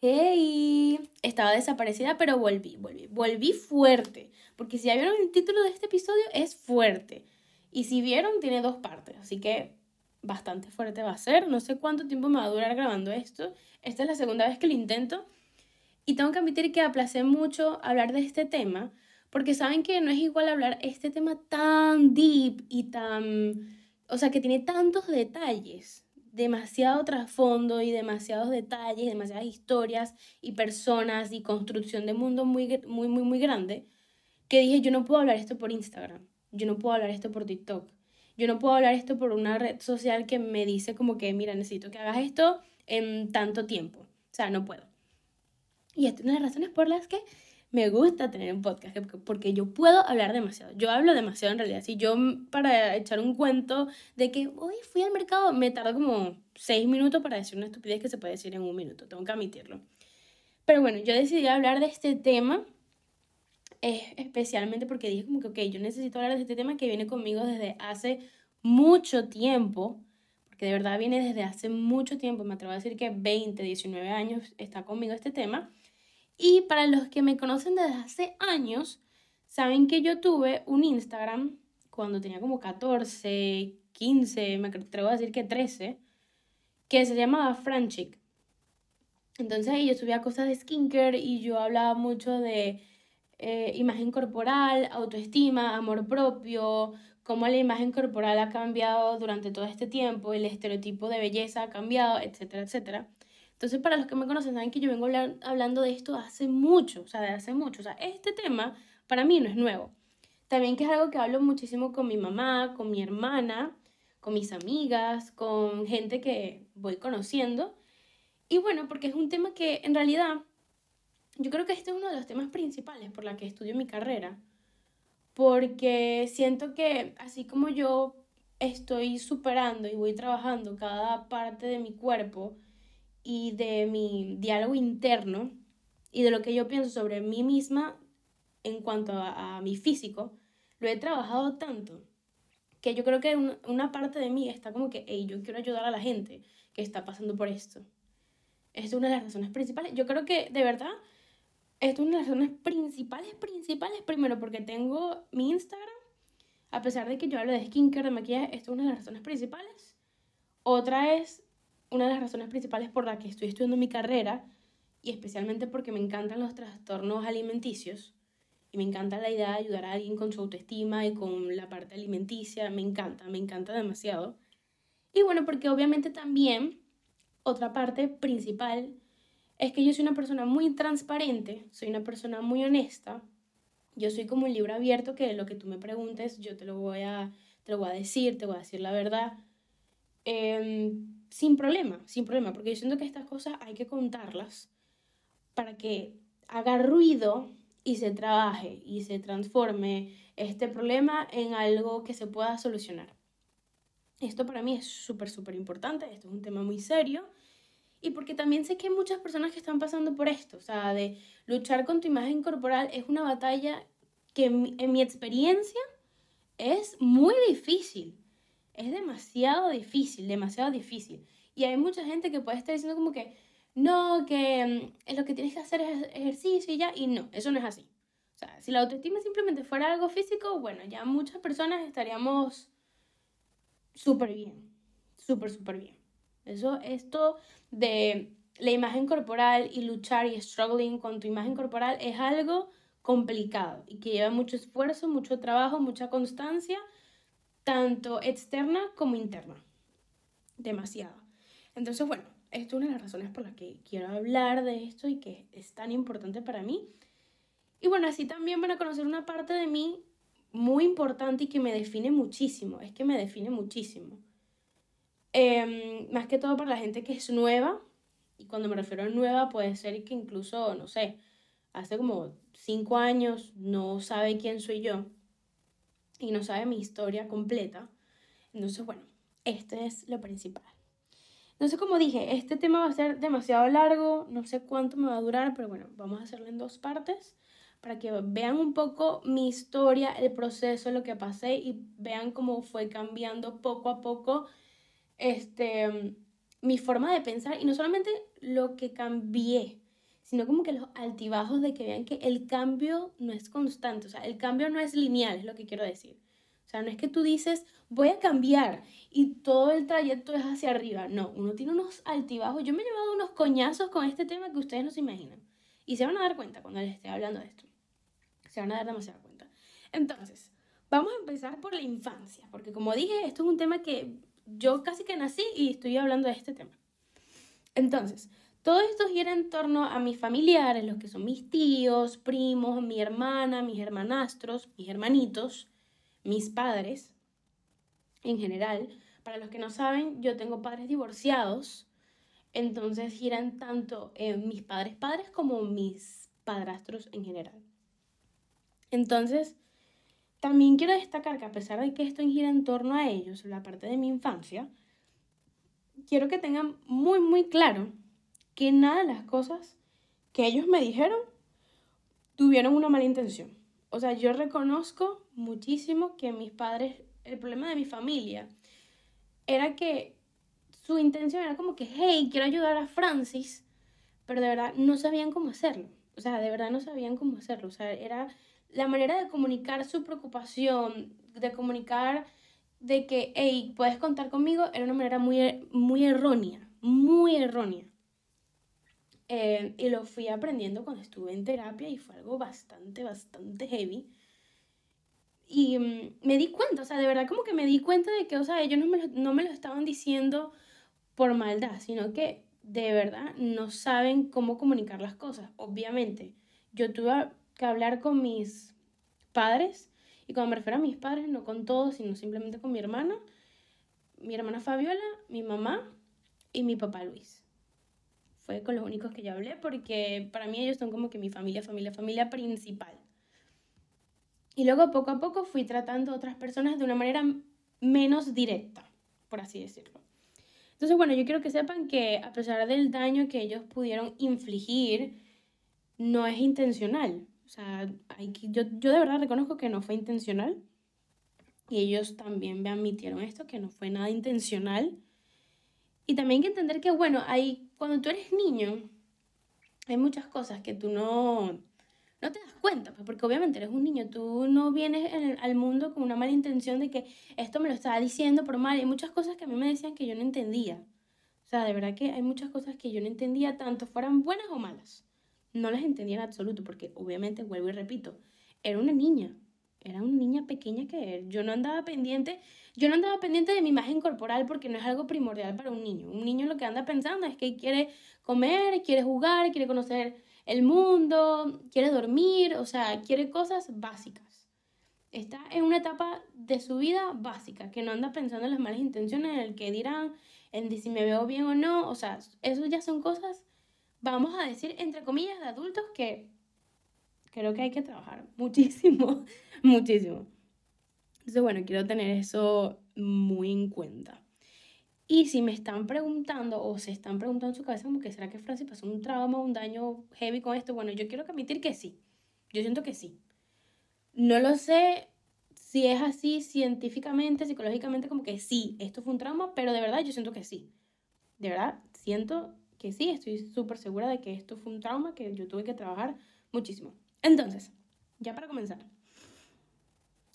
Hey, estaba desaparecida, pero volví, volví, volví fuerte, porque si ya vieron el título de este episodio es fuerte. Y si vieron, tiene dos partes, así que bastante fuerte va a ser. No sé cuánto tiempo me va a durar grabando esto. Esta es la segunda vez que lo intento. Y tengo que admitir que aplacé mucho hablar de este tema, porque saben que no es igual hablar este tema tan deep y tan... O sea, que tiene tantos detalles, demasiado trasfondo y demasiados detalles, demasiadas historias y personas y construcción de mundo muy, muy, muy, muy grande, que dije, yo no puedo hablar esto por Instagram, yo no puedo hablar esto por TikTok, yo no puedo hablar esto por una red social que me dice como que, mira, necesito que hagas esto en tanto tiempo. O sea, no puedo. Y es una de las razones por las que me gusta tener un podcast, porque yo puedo hablar demasiado. Yo hablo demasiado en realidad. Si yo para echar un cuento de que hoy fui al mercado, me tardo como seis minutos para decir una estupidez que se puede decir en un minuto. Tengo que admitirlo. Pero bueno, yo decidí hablar de este tema especialmente porque dije como que, ok, yo necesito hablar de este tema que viene conmigo desde hace mucho tiempo, porque de verdad viene desde hace mucho tiempo, me atrevo a decir que 20, 19 años está conmigo este tema. Y para los que me conocen desde hace años, saben que yo tuve un Instagram cuando tenía como 14, 15, me atrevo a decir que 13, que se llamaba Franchic. Entonces ahí yo subía cosas de skincare y yo hablaba mucho de eh, imagen corporal, autoestima, amor propio, cómo la imagen corporal ha cambiado durante todo este tiempo, el estereotipo de belleza ha cambiado, etcétera, etcétera. Entonces, para los que me conocen, saben que yo vengo hablando de esto hace mucho, o sea, de hace mucho. O sea, este tema para mí no es nuevo. También que es algo que hablo muchísimo con mi mamá, con mi hermana, con mis amigas, con gente que voy conociendo. Y bueno, porque es un tema que en realidad yo creo que este es uno de los temas principales por la que estudio mi carrera, porque siento que así como yo estoy superando y voy trabajando cada parte de mi cuerpo y de mi diálogo interno y de lo que yo pienso sobre mí misma en cuanto a, mi físico, lo he trabajado tanto que yo creo que una, parte de mí está como que, hey, yo quiero ayudar a la gente que está pasando por esto. es una de las razones principales. Yo creo que de verdad esto es una de las razones principales, principales. Primero, porque tengo mi Instagram. A pesar de que yo hablo de skincare, de maquillaje, esto es una de las razones principales. Otra es una de las razones principales por la que estoy estudiando mi carrera y especialmente porque me encantan los trastornos alimenticios y me encanta la idea de ayudar a alguien con su autoestima y con la parte alimenticia, me encanta, me encanta demasiado. Y bueno, porque obviamente también otra parte principal es que yo soy una persona muy transparente, soy una persona muy honesta. Yo soy como un libro abierto que lo que tú me preguntes yo te lo voy a, te lo voy a decir, te voy a decir la verdad. Em, sin problema, sin problema, porque yo siento que estas cosas hay que contarlas para que haga ruido y se trabaje y se transforme este problema en algo que se pueda solucionar. Esto para mí es súper, súper importante, esto es un tema muy serio y porque también sé que hay muchas personas que están pasando por esto, o sea, de luchar con tu imagen corporal es una batalla que en mi, experiencia es muy difícil, es demasiado difícil, demasiado difícil. Y hay mucha gente que puede estar diciendo como que, no, que mm, lo que tienes que hacer es ejercicio y ya, y no, eso no es así. O sea, si la autoestima simplemente fuera algo físico, bueno, ya muchas personas estaríamos súper bien, súper, súper bien. Eso, esto de la imagen corporal y luchar y struggling con tu imagen corporal es algo complicado y que lleva mucho esfuerzo, mucho trabajo, mucha constancia, tanto externa como interna. Demasiado. Entonces, bueno, esto es una de las razones por las que quiero hablar de esto y que es tan importante para mí. Y bueno, así también van a conocer una parte de mí muy importante y que me define muchísimo. Es que me define muchísimo. Em, más que todo para la gente que es nueva, y cuando me refiero a nueva puede ser que incluso, no sé, hace como cinco años no sabe quién soy yo y no sabe mi historia completa. Entonces, bueno, este es lo principal. Entonces, como dije, este tema va a ser demasiado largo, no sé cuánto me va a durar, pero bueno, vamos a hacerlo en dos partes para que vean un poco mi historia, el proceso, lo que pasé y vean cómo fue cambiando poco a poco este, mi forma de pensar y no solamente lo que cambié, sino como que los altibajos de que vean que el cambio no es constante, o sea, el cambio no es lineal, es lo que quiero decir. O sea, no es que tú dices, voy a cambiar y todo el trayecto es hacia arriba. No, uno tiene unos altibajos. Yo me he llevado unos coñazos con este tema que ustedes no se imaginan. Y se van a dar cuenta cuando les esté hablando de esto. Se van a dar demasiada cuenta. Entonces, vamos a empezar por la infancia, porque como dije, esto es un tema que yo casi que nací y estoy hablando de este tema. Entonces, todo esto gira en torno a mis familiares, los que son mis tíos, primos, mi hermana, mis hermanastros, mis hermanitos, mis padres en general. Para los que no saben, yo tengo padres divorciados, entonces giran tanto en mis padres padres como mis padrastros en general. Entonces, también quiero destacar que a pesar de que esto gira en torno a ellos, la parte de mi infancia, quiero que tengan muy, muy claro que nada de las cosas que ellos me dijeron tuvieron una mala intención. O sea, yo reconozco muchísimo que mis padres, el problema de mi familia era que su intención era como que, hey, quiero ayudar a Francis, pero de verdad no sabían cómo hacerlo. O sea, de verdad no sabían cómo hacerlo. O sea, era la manera de comunicar su preocupación, de comunicar de que, hey, puedes contar conmigo, era una manera muy, muy errónea, muy errónea. Eh, y lo fui aprendiendo cuando estuve en terapia y fue algo bastante, bastante heavy. Y mm, me di cuenta, o sea, de verdad como que me di cuenta de que, o sea, ellos no me, no me lo estaban diciendo por maldad, sino que de verdad no saben cómo comunicar las cosas. Obviamente, yo tuve que hablar con mis padres, y cuando me refiero a mis padres, no con todos, sino simplemente con mi hermana, mi hermana Fabiola, mi mamá y mi papá Luis fue con los únicos que yo hablé porque para mí ellos son como que mi familia, familia, familia principal. Y luego poco a poco fui tratando a otras personas de una manera menos directa, por así decirlo. Entonces, bueno, yo quiero que sepan que a pesar del daño que ellos pudieron infligir, no es intencional. O sea, hay que, yo, yo de verdad reconozco que no fue intencional. Y ellos también me admitieron esto, que no fue nada intencional. Y también hay que entender que, bueno, hay, cuando tú eres niño, hay muchas cosas que tú no, no te das cuenta, pues, porque obviamente eres un niño, tú no vienes al mundo con una mala intención de que esto me lo estaba diciendo por mal. Hay muchas cosas que a mí me decían que yo no entendía. O sea, de verdad que hay muchas cosas que yo no entendía, tanto fueran buenas o malas. No las entendía en absoluto, porque obviamente, vuelvo y repito, era una niña era una niña pequeña que yo no andaba pendiente, yo no andaba pendiente de mi imagen corporal porque no es algo primordial para un niño. Un niño lo que anda pensando es que quiere comer, quiere jugar, quiere conocer el mundo, quiere dormir, o sea, quiere cosas básicas. Está en una etapa de su vida básica, que no anda pensando en las malas intenciones, en el que dirán, en si me veo bien o no, o sea, eso ya son cosas, vamos a decir, entre comillas, de adultos que creo que hay que trabajar muchísimo, muchísimo. Entonces, bueno, quiero tener eso muy en cuenta. Y si me están preguntando o se están preguntando en su cabeza como que será que Francis pasó un trauma, un daño heavy con esto, bueno, yo quiero admitir que sí. Yo siento que sí. No lo sé si es así científicamente, psicológicamente, como que sí, esto fue un trauma, pero de verdad yo siento que sí. De verdad, siento que sí, estoy súper segura de que esto fue un trauma que yo tuve que trabajar muchísimo. Entonces, ya para comenzar,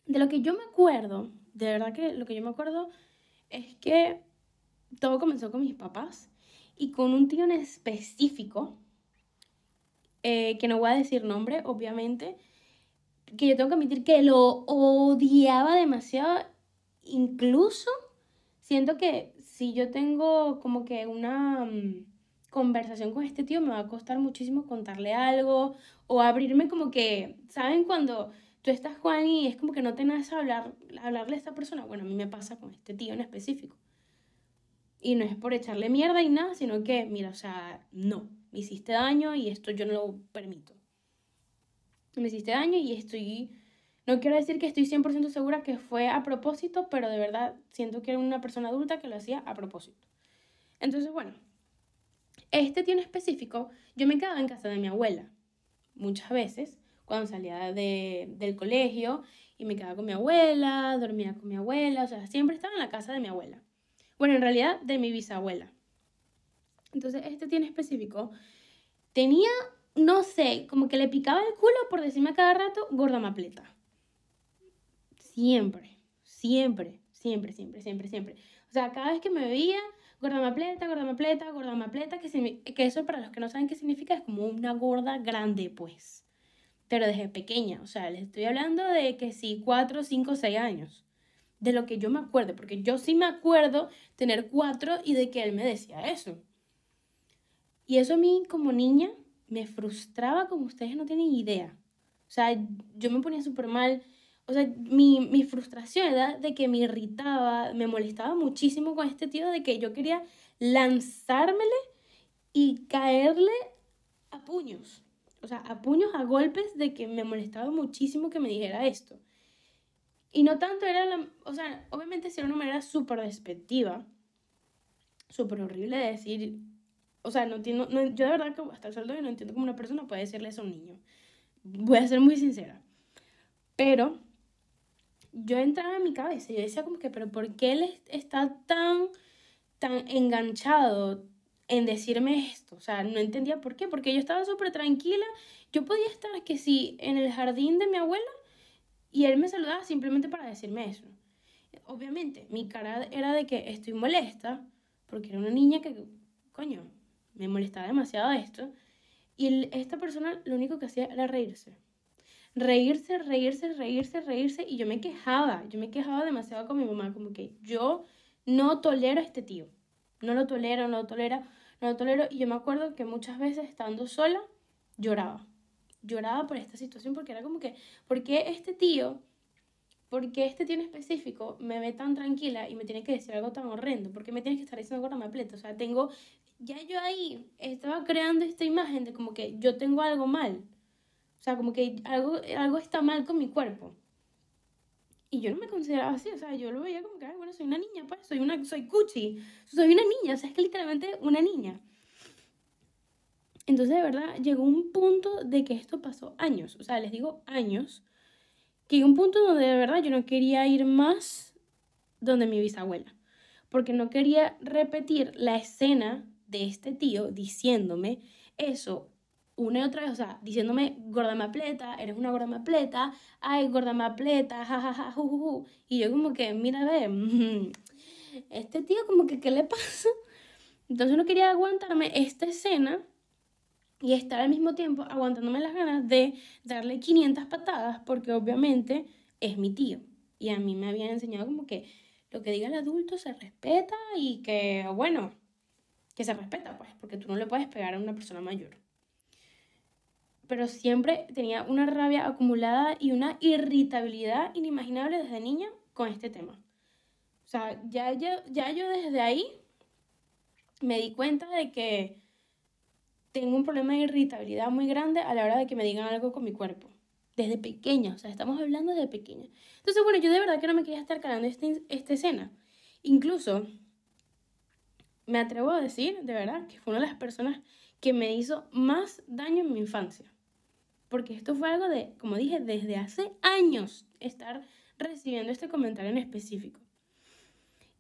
de lo que yo me acuerdo, de verdad que lo que yo me acuerdo es que todo comenzó con mis papás y con un tío en específico, eh, que no voy a decir nombre, obviamente, que yo tengo que admitir que lo odiaba demasiado, incluso siento que si yo tengo como que una... Mm, conversación con este tío me va a costar muchísimo contarle algo o abrirme como que, ¿saben? Cuando tú estás, Juan, y es como que no tenés a hablar, hablarle a esta persona. Bueno, a mí me pasa con este tío en específico. Y no es por echarle mierda y nada, sino que, mira, o sea, no, me hiciste daño y esto yo no lo permito. Me hiciste daño y estoy, no quiero decir que estoy 100% segura que fue a propósito, pero de verdad siento que era una persona adulta que lo hacía a propósito. Entonces, bueno, este tío en específico, yo me quedaba en casa de mi abuela muchas veces cuando salía de, del colegio y me quedaba con mi abuela, dormía con mi abuela, o sea, siempre estaba en la casa de mi abuela. Bueno, en realidad de mi bisabuela. Entonces, este en específico tenía no sé, como que le picaba el culo por decirme a cada rato gorda mapleta. Siempre, siempre, siempre, siempre, siempre, siempre. O sea, cada vez que me veía, gorda mapleta, gorda mapleta, gorda mapleta, que, que eso para los que no saben qué significa es como una gorda grande, pues. Pero desde pequeña, o sea, les estoy hablando de que sí, cuatro, cinco, seis años. De lo que yo me acuerdo, porque yo sí me acuerdo tener cuatro y de que él me decía eso. Y eso a mí como niña me frustraba como ustedes no tienen idea. O sea, yo me ponía súper mal. O sea, mi, mi, frustración era de que me irritaba, me molestaba muchísimo con este tío, de que yo quería lanzármele y caerle a puños. O sea, a puños, a golpes, de que me molestaba muchísimo que me dijera esto. Y no tanto era la... O sea, obviamente era una manera súper despectiva, súper horrible de decir o sea, no entiendo, yo de verdad que hasta el sueldo no entiendo cómo una persona puede decirle eso a un niño. Voy a ser muy sincera. Pero yo entraba en mi cabeza yo decía como que, pero ¿por qué él está tan, tan enganchado en decirme esto? O sea, no entendía por qué, porque yo estaba súper tranquila. Yo podía estar que sí en el jardín de mi abuela y él me saludaba simplemente para decirme eso. Obviamente, mi cara era de que estoy molesta porque era una niña que, coño, me molestaba demasiado esto. Y esta persona lo único que hacía era reírse. Reírse, reírse, reírse, reírse. Y yo me quejaba, yo me quejaba demasiado con mi mamá, como que yo no tolero a este tío. No lo tolero, no lo tolero, no lo tolero. Y yo me acuerdo que muchas veces estando sola, lloraba. Lloraba por esta situación porque era como que, ¿por qué este tío porque este tío específico me ve tan tranquila y me tiene que decir algo tan horrendo? porque me tienes que estar diciendo gorda mapleta? O sea, tengo, ya yo ahí estaba creando esta imagen de como que yo tengo algo mal. O sea, como que algo, algo está mal con mi cuerpo. Y yo no me consideraba así, o sea, yo lo veía como que, bueno, soy una niña, pues, soy una, soy cuchi, soy una niña, o sea, es que literalmente una niña. Entonces, de verdad, llegó un punto de que esto pasó años, o sea, les digo años, que llegó un punto donde de verdad yo no quería ir más donde mi bisabuela, porque no quería repetir la escena de este tío diciéndome eso una y otra vez, o sea, diciéndome gorda mapleta, eres una gorda mapleta, ay, gorda mapleta, jajaja, ju, Y yo como que, mira, ve, este tío como que, ¿qué le pasa? Entonces no quería aguantarme esta escena y estar al mismo tiempo aguantándome las ganas de darle 500 patadas porque obviamente es mi tío. Y a mí me habían enseñado como que lo que diga el adulto se respeta y que, bueno, que se respeta, pues, porque tú no le puedes pegar a una persona mayor. Pero siempre tenía una rabia acumulada y una irritabilidad inimaginable desde niña con este tema. O sea, ya, ya, ya yo desde ahí me di cuenta de que tengo un problema de irritabilidad muy grande a la hora de que me digan algo con mi cuerpo. Desde pequeña, o sea, estamos hablando de pequeña. Entonces, bueno, yo de verdad que no me quería estar calando este, esta escena. Incluso, me atrevo a decir, de verdad, que fue una de las personas que me hizo más daño en mi infancia. Porque esto fue algo de, como dije, desde hace años estar recibiendo este comentario en específico.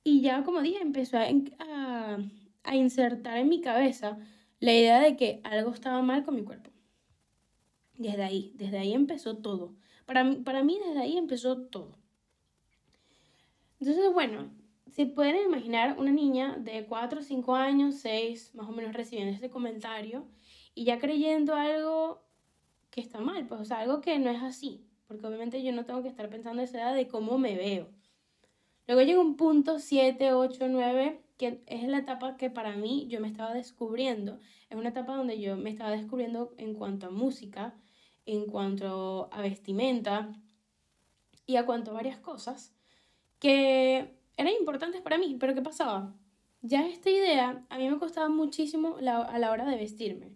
Y ya, como dije, empezó a, insertar en mi cabeza la idea de que algo estaba mal con mi cuerpo. Desde ahí, desde ahí empezó todo. Para mí, para mí desde ahí empezó todo. Entonces, bueno, si pueden imaginar una niña de 4, 5 años, 6, más o menos recibiendo este comentario y ya creyendo algo que está mal, pues, o sea, algo que no es así, porque obviamente yo no tengo que estar pensando esa edad de cómo me veo. Luego llega un punto 7, 8, 9 que es la etapa que para mí yo me estaba descubriendo. Es una etapa donde yo me estaba descubriendo en cuanto a música, en cuanto a vestimenta y a cuanto a varias cosas que eran importantes para mí. Pero ¿qué pasaba? Ya esta idea a mí me costaba muchísimo a la hora de vestirme.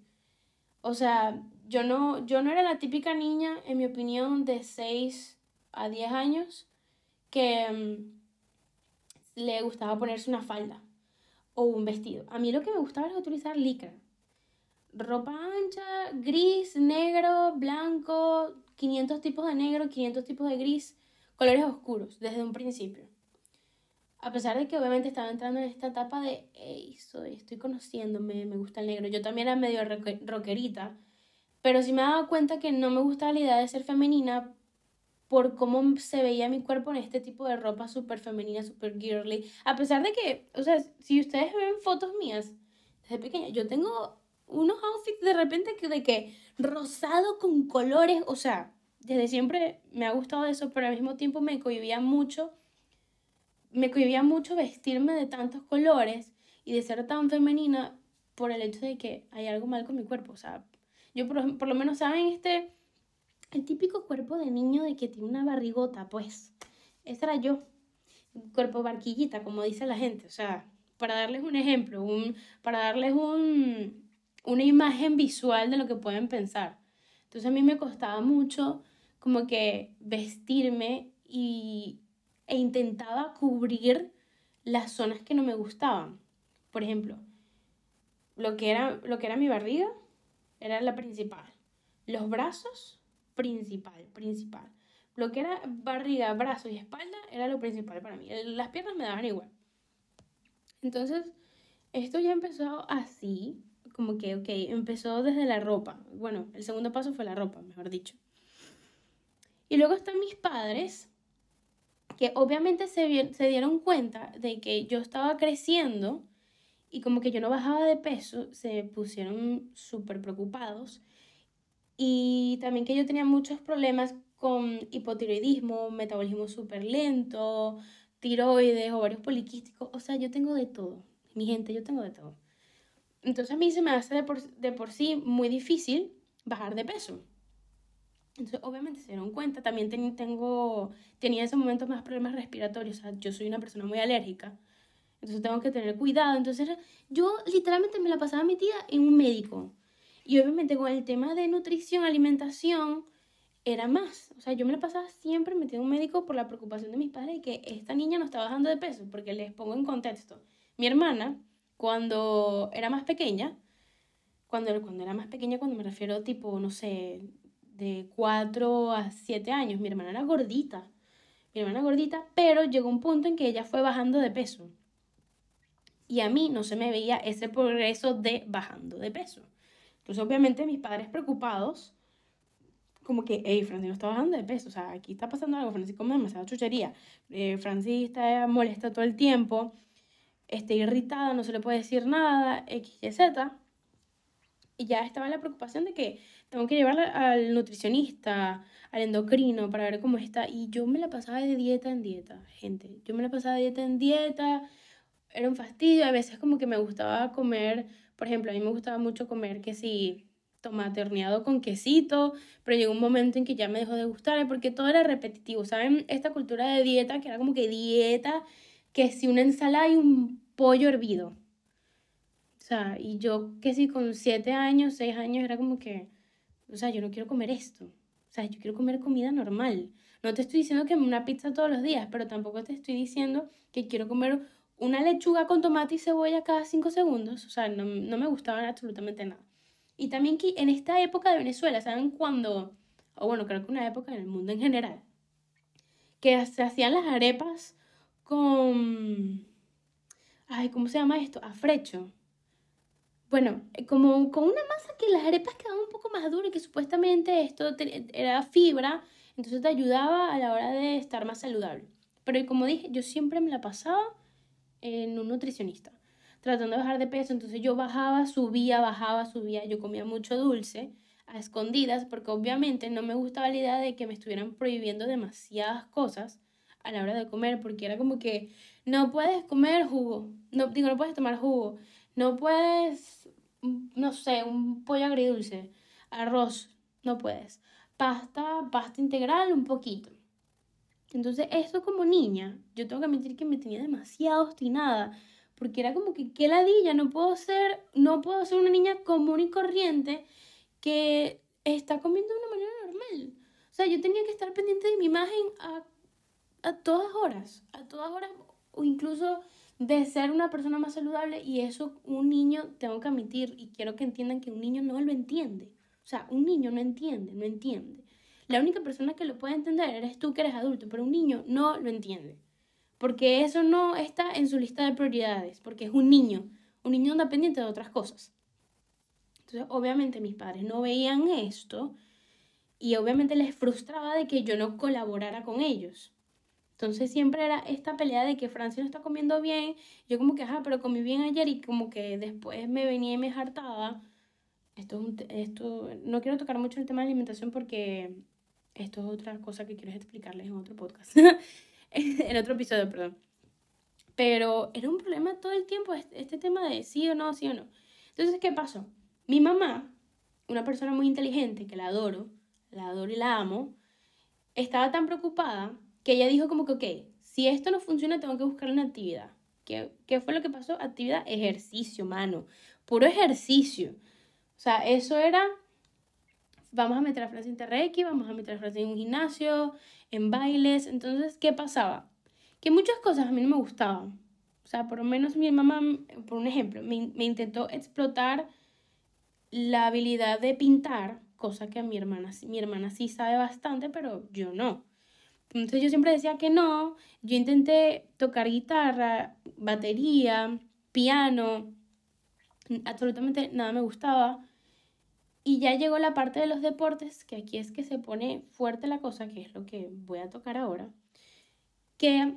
O sea, yo no, yo no era la típica niña, en mi opinión, de 6 a 10 años que mm, le gustaba ponerse una falda o un vestido. A mí lo que me gustaba era utilizar licra. Ropa ancha, gris, negro, blanco, 500 tipos de negro, 500 tipos de gris, colores oscuros desde un principio. A pesar de que obviamente estaba entrando en esta etapa de, hey, soy, estoy conociéndome, me gusta el negro. Yo también era medio rockerita, pero sí me daba cuenta que no me gustaba la idea de ser femenina por cómo se veía mi cuerpo en este tipo de ropa súper femenina, súper girly. A pesar de que, o sea, si ustedes ven fotos mías desde pequeña, yo tengo unos outfits de repente que de que rosado con colores, o sea, desde siempre me ha gustado eso, pero al mismo tiempo me cohibía mucho, me cohibía mucho vestirme de tantos colores y de ser tan femenina por el hecho de que hay algo mal con mi cuerpo, o sea, yo por, por lo menos, ¿saben? Este, el típico cuerpo de niño de que tiene una barrigota, pues, ese era yo, cuerpo barquillita, como dice la gente, o sea, para darles un ejemplo, un, para darles un, una imagen visual de lo que pueden pensar. Entonces a mí me costaba mucho como que vestirme y, e intentaba cubrir las zonas que no me gustaban. Por ejemplo, lo que era, lo que era mi barriga era la principal. Los brazos, principal, principal. Lo que era barriga, brazos y espalda era lo principal para mí. Las piernas me daban igual. Entonces, esto ya empezó así, como que, ok, empezó desde la ropa. Bueno, el segundo paso fue la ropa, mejor dicho. Y luego están mis padres, que obviamente se, se dieron cuenta de que yo estaba creciendo y como que yo no bajaba de peso, se pusieron súper preocupados. Y también que yo tenía muchos problemas con hipotiroidismo, metabolismo súper lento, tiroides, ovarios poliquísticos. O sea, yo tengo de todo. Mi gente, yo tengo de todo. Entonces a mí se me hace de por, de por sí muy difícil bajar de peso. Entonces, obviamente se dieron cuenta. También tengo, tenía en ese momento más problemas respiratorios. O sea, yo soy una persona muy alérgica. Entonces tengo que tener cuidado. Entonces yo literalmente me la pasaba metida en un médico. Y obviamente con el tema de nutrición, alimentación, era más. O sea, yo me la pasaba siempre metida en un médico por la preocupación de mis padres de que esta niña no está bajando de peso. Porque les pongo en contexto. Mi hermana cuando era más pequeña, cuando, cuando era más pequeña, cuando me refiero tipo, no sé, de 4 a 7 años, mi hermana era gordita. Mi hermana gordita, pero llegó un punto en que ella fue bajando de peso. Y a mí no se me veía ese progreso de bajando de peso. Entonces, obviamente, mis padres preocupados, como que, hey, Francis no está bajando de peso, o sea, aquí está pasando algo, Francis come demasiada chuchería, eh, Francis está molesta todo el tiempo, esté irritada, no se le puede decir nada, X, Y, Z. Y ya estaba la preocupación de que tengo que llevarla al nutricionista, al endocrino, para ver cómo está. Y yo me la pasaba de dieta en dieta, gente. Yo me la pasaba de dieta en dieta. Era un fastidio. A veces como que me gustaba comer, por ejemplo, a mí me gustaba mucho comer que si tomate horneado con quesito, pero llegó un momento en que ya me dejó de gustar porque todo era repetitivo. ¿Saben? Esta cultura de dieta que era como que dieta que si una ensalada y un pollo hervido. O sea, y yo que si con siete años, seis años era como que, o sea, yo no quiero comer esto. O sea, yo quiero comer comida normal. No te estoy diciendo que una pizza todos los días, pero tampoco te estoy diciendo que quiero comer una lechuga con tomate y cebolla cada cinco segundos. O sea, no, no me gustaba absolutamente nada. Y también que en esta época de Venezuela, ¿saben cuándo? O bueno, creo que una época en el mundo en general, que se hacían las arepas con... Ay, ¿cómo se llama esto? Afrecho. Bueno, eh, como con una masa que las arepas quedaban un poco más duras y que supuestamente esto era fibra, entonces te ayudaba a la hora de estar más saludable. Pero como dije, yo siempre me la pasaba en un nutricionista, tratando de bajar de peso. Entonces yo bajaba, subía, bajaba, subía. Yo comía mucho dulce a escondidas porque obviamente no me gustaba la idea de que me estuvieran prohibiendo demasiadas cosas a la hora de comer, porque era como que no puedes comer jugo, no, digo, no puedes tomar jugo, no puedes, no sé, un pollo agridulce, arroz, no puedes, pasta, pasta integral, un poquito. Entonces, esto como niña, yo tengo que admitir que me tenía demasiado obstinada, porque era como que, qué ladilla, no puedo ser, no puedo ser una niña común y corriente que está comiendo de una manera normal. O sea, yo tenía que estar pendiente de mi imagen a a todas horas, a todas horas, o incluso de ser una persona más saludable y eso un niño, tengo que admitir y quiero que entiendan que un niño no lo entiende. O sea, un niño no entiende, no entiende. La única persona que lo puede entender eres tú que eres adulto, pero un niño no lo entiende. Porque eso no está en su lista de prioridades, porque es un niño. Un niño anda pendiente de otras cosas. Entonces, obviamente mis padres no veían esto y obviamente les frustraba de que yo no colaborara con ellos. Entonces siempre era esta pelea de que Francia no está comiendo bien. Yo como que, ajá, pero comí bien ayer y como que después me venía y me hartaba. Esto, esto, no quiero tocar mucho el tema de alimentación porque esto es otra cosa que quiero explicarles en otro podcast. en otro episodio, perdón. Pero era un problema todo el tiempo este, este tema de sí o no, sí o no. Entonces, ¿qué pasó? Mi mamá, una persona muy inteligente, que la adoro, la adoro y la amo, estaba tan preocupada que ella dijo como que, ok, si esto no funciona, tengo que buscar una actividad. ¿Qué, ¿Qué fue lo que pasó? Actividad, ejercicio, mano. Puro ejercicio. O sea, eso era, vamos a meter a Francia en Terrequi, vamos a meter a Francia en un gimnasio, en bailes. Entonces, ¿qué pasaba? Que muchas cosas a mí no me gustaban. O sea, por lo menos mi mamá, por un ejemplo, me, me intentó explotar la habilidad de pintar, cosa que a mi hermana, mi hermana sí sabe bastante, pero yo no. Entonces yo siempre decía que no. Yo intenté tocar guitarra, batería, piano. Absolutamente nada me gustaba. Y ya llegó la parte de los deportes, que aquí es que se pone fuerte la cosa, que es lo que voy a tocar ahora. Que,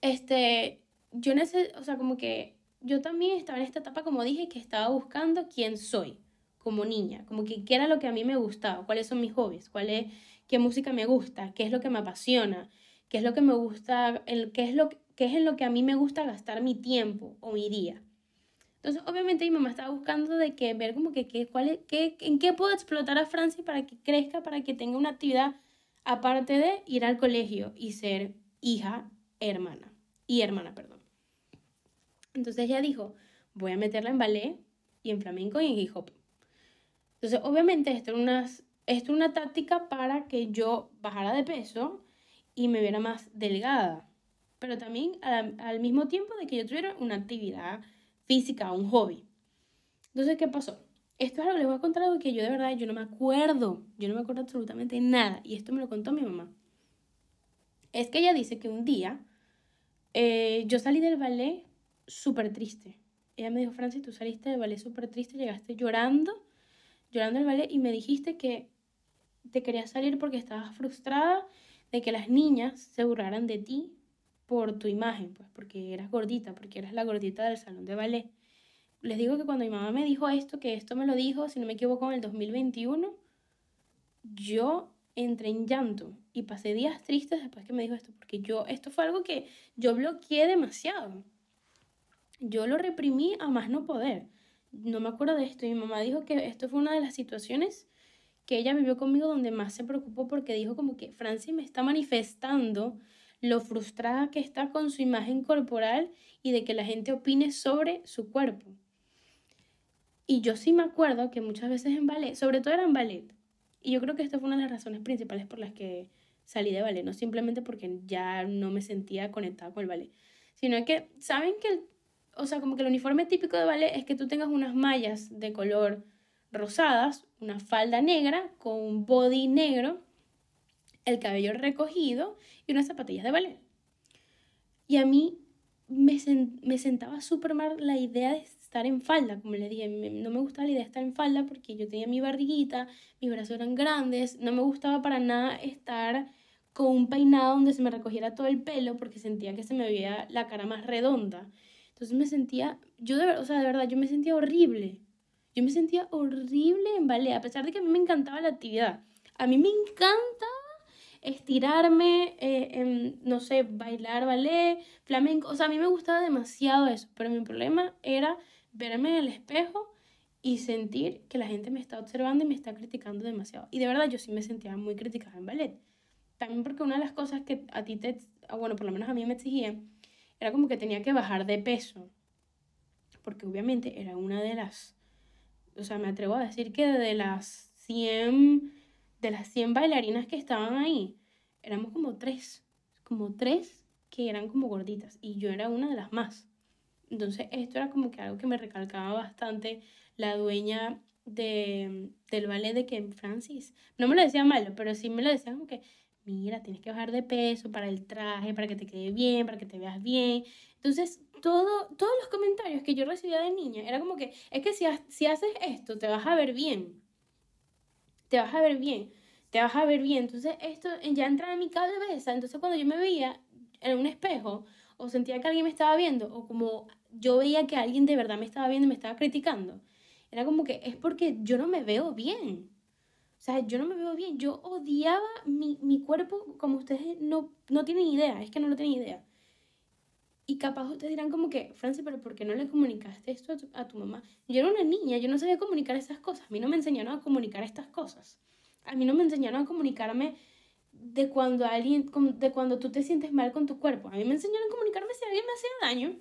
este, yo necesito, o sea, como que yo también estaba en esta etapa, como dije, que estaba buscando quién soy como niña, como que qué era lo que a mí me gustaba, cuáles son mis hobbies, cuál es qué música me gusta, qué es lo que me apasiona, qué es lo que me gusta, el, qué, es lo, qué es en lo que a mí me gusta gastar mi tiempo o mi día. Entonces, obviamente mi mamá estaba buscando de que ver como que, qué, cuál es, qué, en qué puedo explotar a Francia para que crezca, para que tenga una actividad aparte de ir al colegio y ser hija, hermana, y hermana, perdón. Entonces ella dijo, voy a meterla en ballet y en flamenco y en hip hop. Entonces, obviamente, esto es unas esto es una táctica para que yo bajara de peso y me viera más delgada, pero también al, mismo tiempo de que yo tuviera una actividad física, un hobby. Entonces, ¿qué pasó? Esto es algo que les voy a contar algo que yo de verdad yo no me acuerdo, yo no me acuerdo absolutamente nada y esto me lo contó mi mamá. Es que ella dice que un día eh, yo salí del ballet súper triste. Ella me dijo, Francis, tú saliste del ballet súper triste, llegaste llorando, llorando del ballet y me dijiste que te querías salir porque estabas frustrada de que las niñas se burlaran de ti por tu imagen, pues porque eras gordita, porque eras la gordita del salón de ballet. Les digo que cuando mi mamá me dijo esto, que esto me lo dijo, si no me equivoco, en el 2021, yo entré en llanto y pasé días tristes después que me dijo esto, porque yo, esto fue algo que yo bloqueé demasiado. Yo lo reprimí a más no poder. No me acuerdo de esto. Mi mamá dijo que esto fue una de las situaciones que ella vivió conmigo donde más se preocupó porque dijo como que Francis me está manifestando lo frustrada que está con su imagen corporal y de que la gente opine sobre su cuerpo. Y yo sí me acuerdo que muchas veces en ballet, sobre todo era en ballet, y yo creo que esta fue una de las razones principales por las que salí de ballet, no simplemente porque ya no me sentía conectada con el ballet, sino que saben que, o sea, como que el uniforme típico de ballet es que tú tengas unas mallas de color rosadas, una falda negra con un body negro, el cabello recogido y unas zapatillas de ballet. Y a mí me, me sentaba súper mal la idea de estar en falda, como le dije, no me gustaba la idea de estar en falda porque yo tenía mi barriguita, mis brazos eran grandes, no me gustaba para nada estar con un peinado donde se me recogiera todo el pelo porque sentía que se me veía la cara más redonda. Entonces me sentía, yo de, o sea, de verdad, yo me sentía horrible. Yo me sentía horrible en ballet, a pesar de que a mí me encantaba la actividad. A mí me encanta estirarme, eh, no sé, bailar ballet, flamenco. O sea, a mí me gustaba demasiado eso, pero mi problema era verme en el espejo y sentir que la gente me está observando y me está criticando demasiado. Y de verdad yo sí me sentía muy criticada en ballet. También porque una de las cosas que a ti te, bueno, por lo menos a mí me exigían, era como que tenía que bajar de peso. Porque obviamente era una de las o sea, me atrevo a decir que de las 100, de las 100 bailarinas que estaban ahí, éramos como tres, como tres que eran como gorditas y yo era una de las más. Entonces esto era como que algo que me recalcaba bastante la dueña de, del ballet de que Francis, no me lo decía malo, pero sí me lo decía como que mira, tienes que bajar de peso para el traje, para que te quede bien, para que te veas bien. Entonces, todo, todos los comentarios que yo recibía de niña era como que, es que si, si haces esto, te vas a ver bien. Te vas a ver bien. Te vas a ver bien. Entonces, esto ya entraba en mi cabeza. Entonces, cuando yo me veía en un espejo, o sentía que alguien me estaba viendo, o como yo veía que alguien de verdad me estaba viendo y me estaba criticando, era como que es porque yo no me veo bien. O sea, yo no me veo bien. Yo odiaba mi, mi cuerpo como ustedes no, no tienen idea. Es que no lo tienen idea. Y capaz ustedes dirán como que, Francis, pero ¿por qué no le comunicaste esto a tu, mamá? Yo era una niña, yo no sabía comunicar esas cosas. A mí no me enseñaron a comunicar estas cosas. A mí no me enseñaron a comunicarme de cuando alguien, de cuando tú te sientes mal con tu cuerpo. A mí me enseñaron a comunicarme si alguien me hacía daño.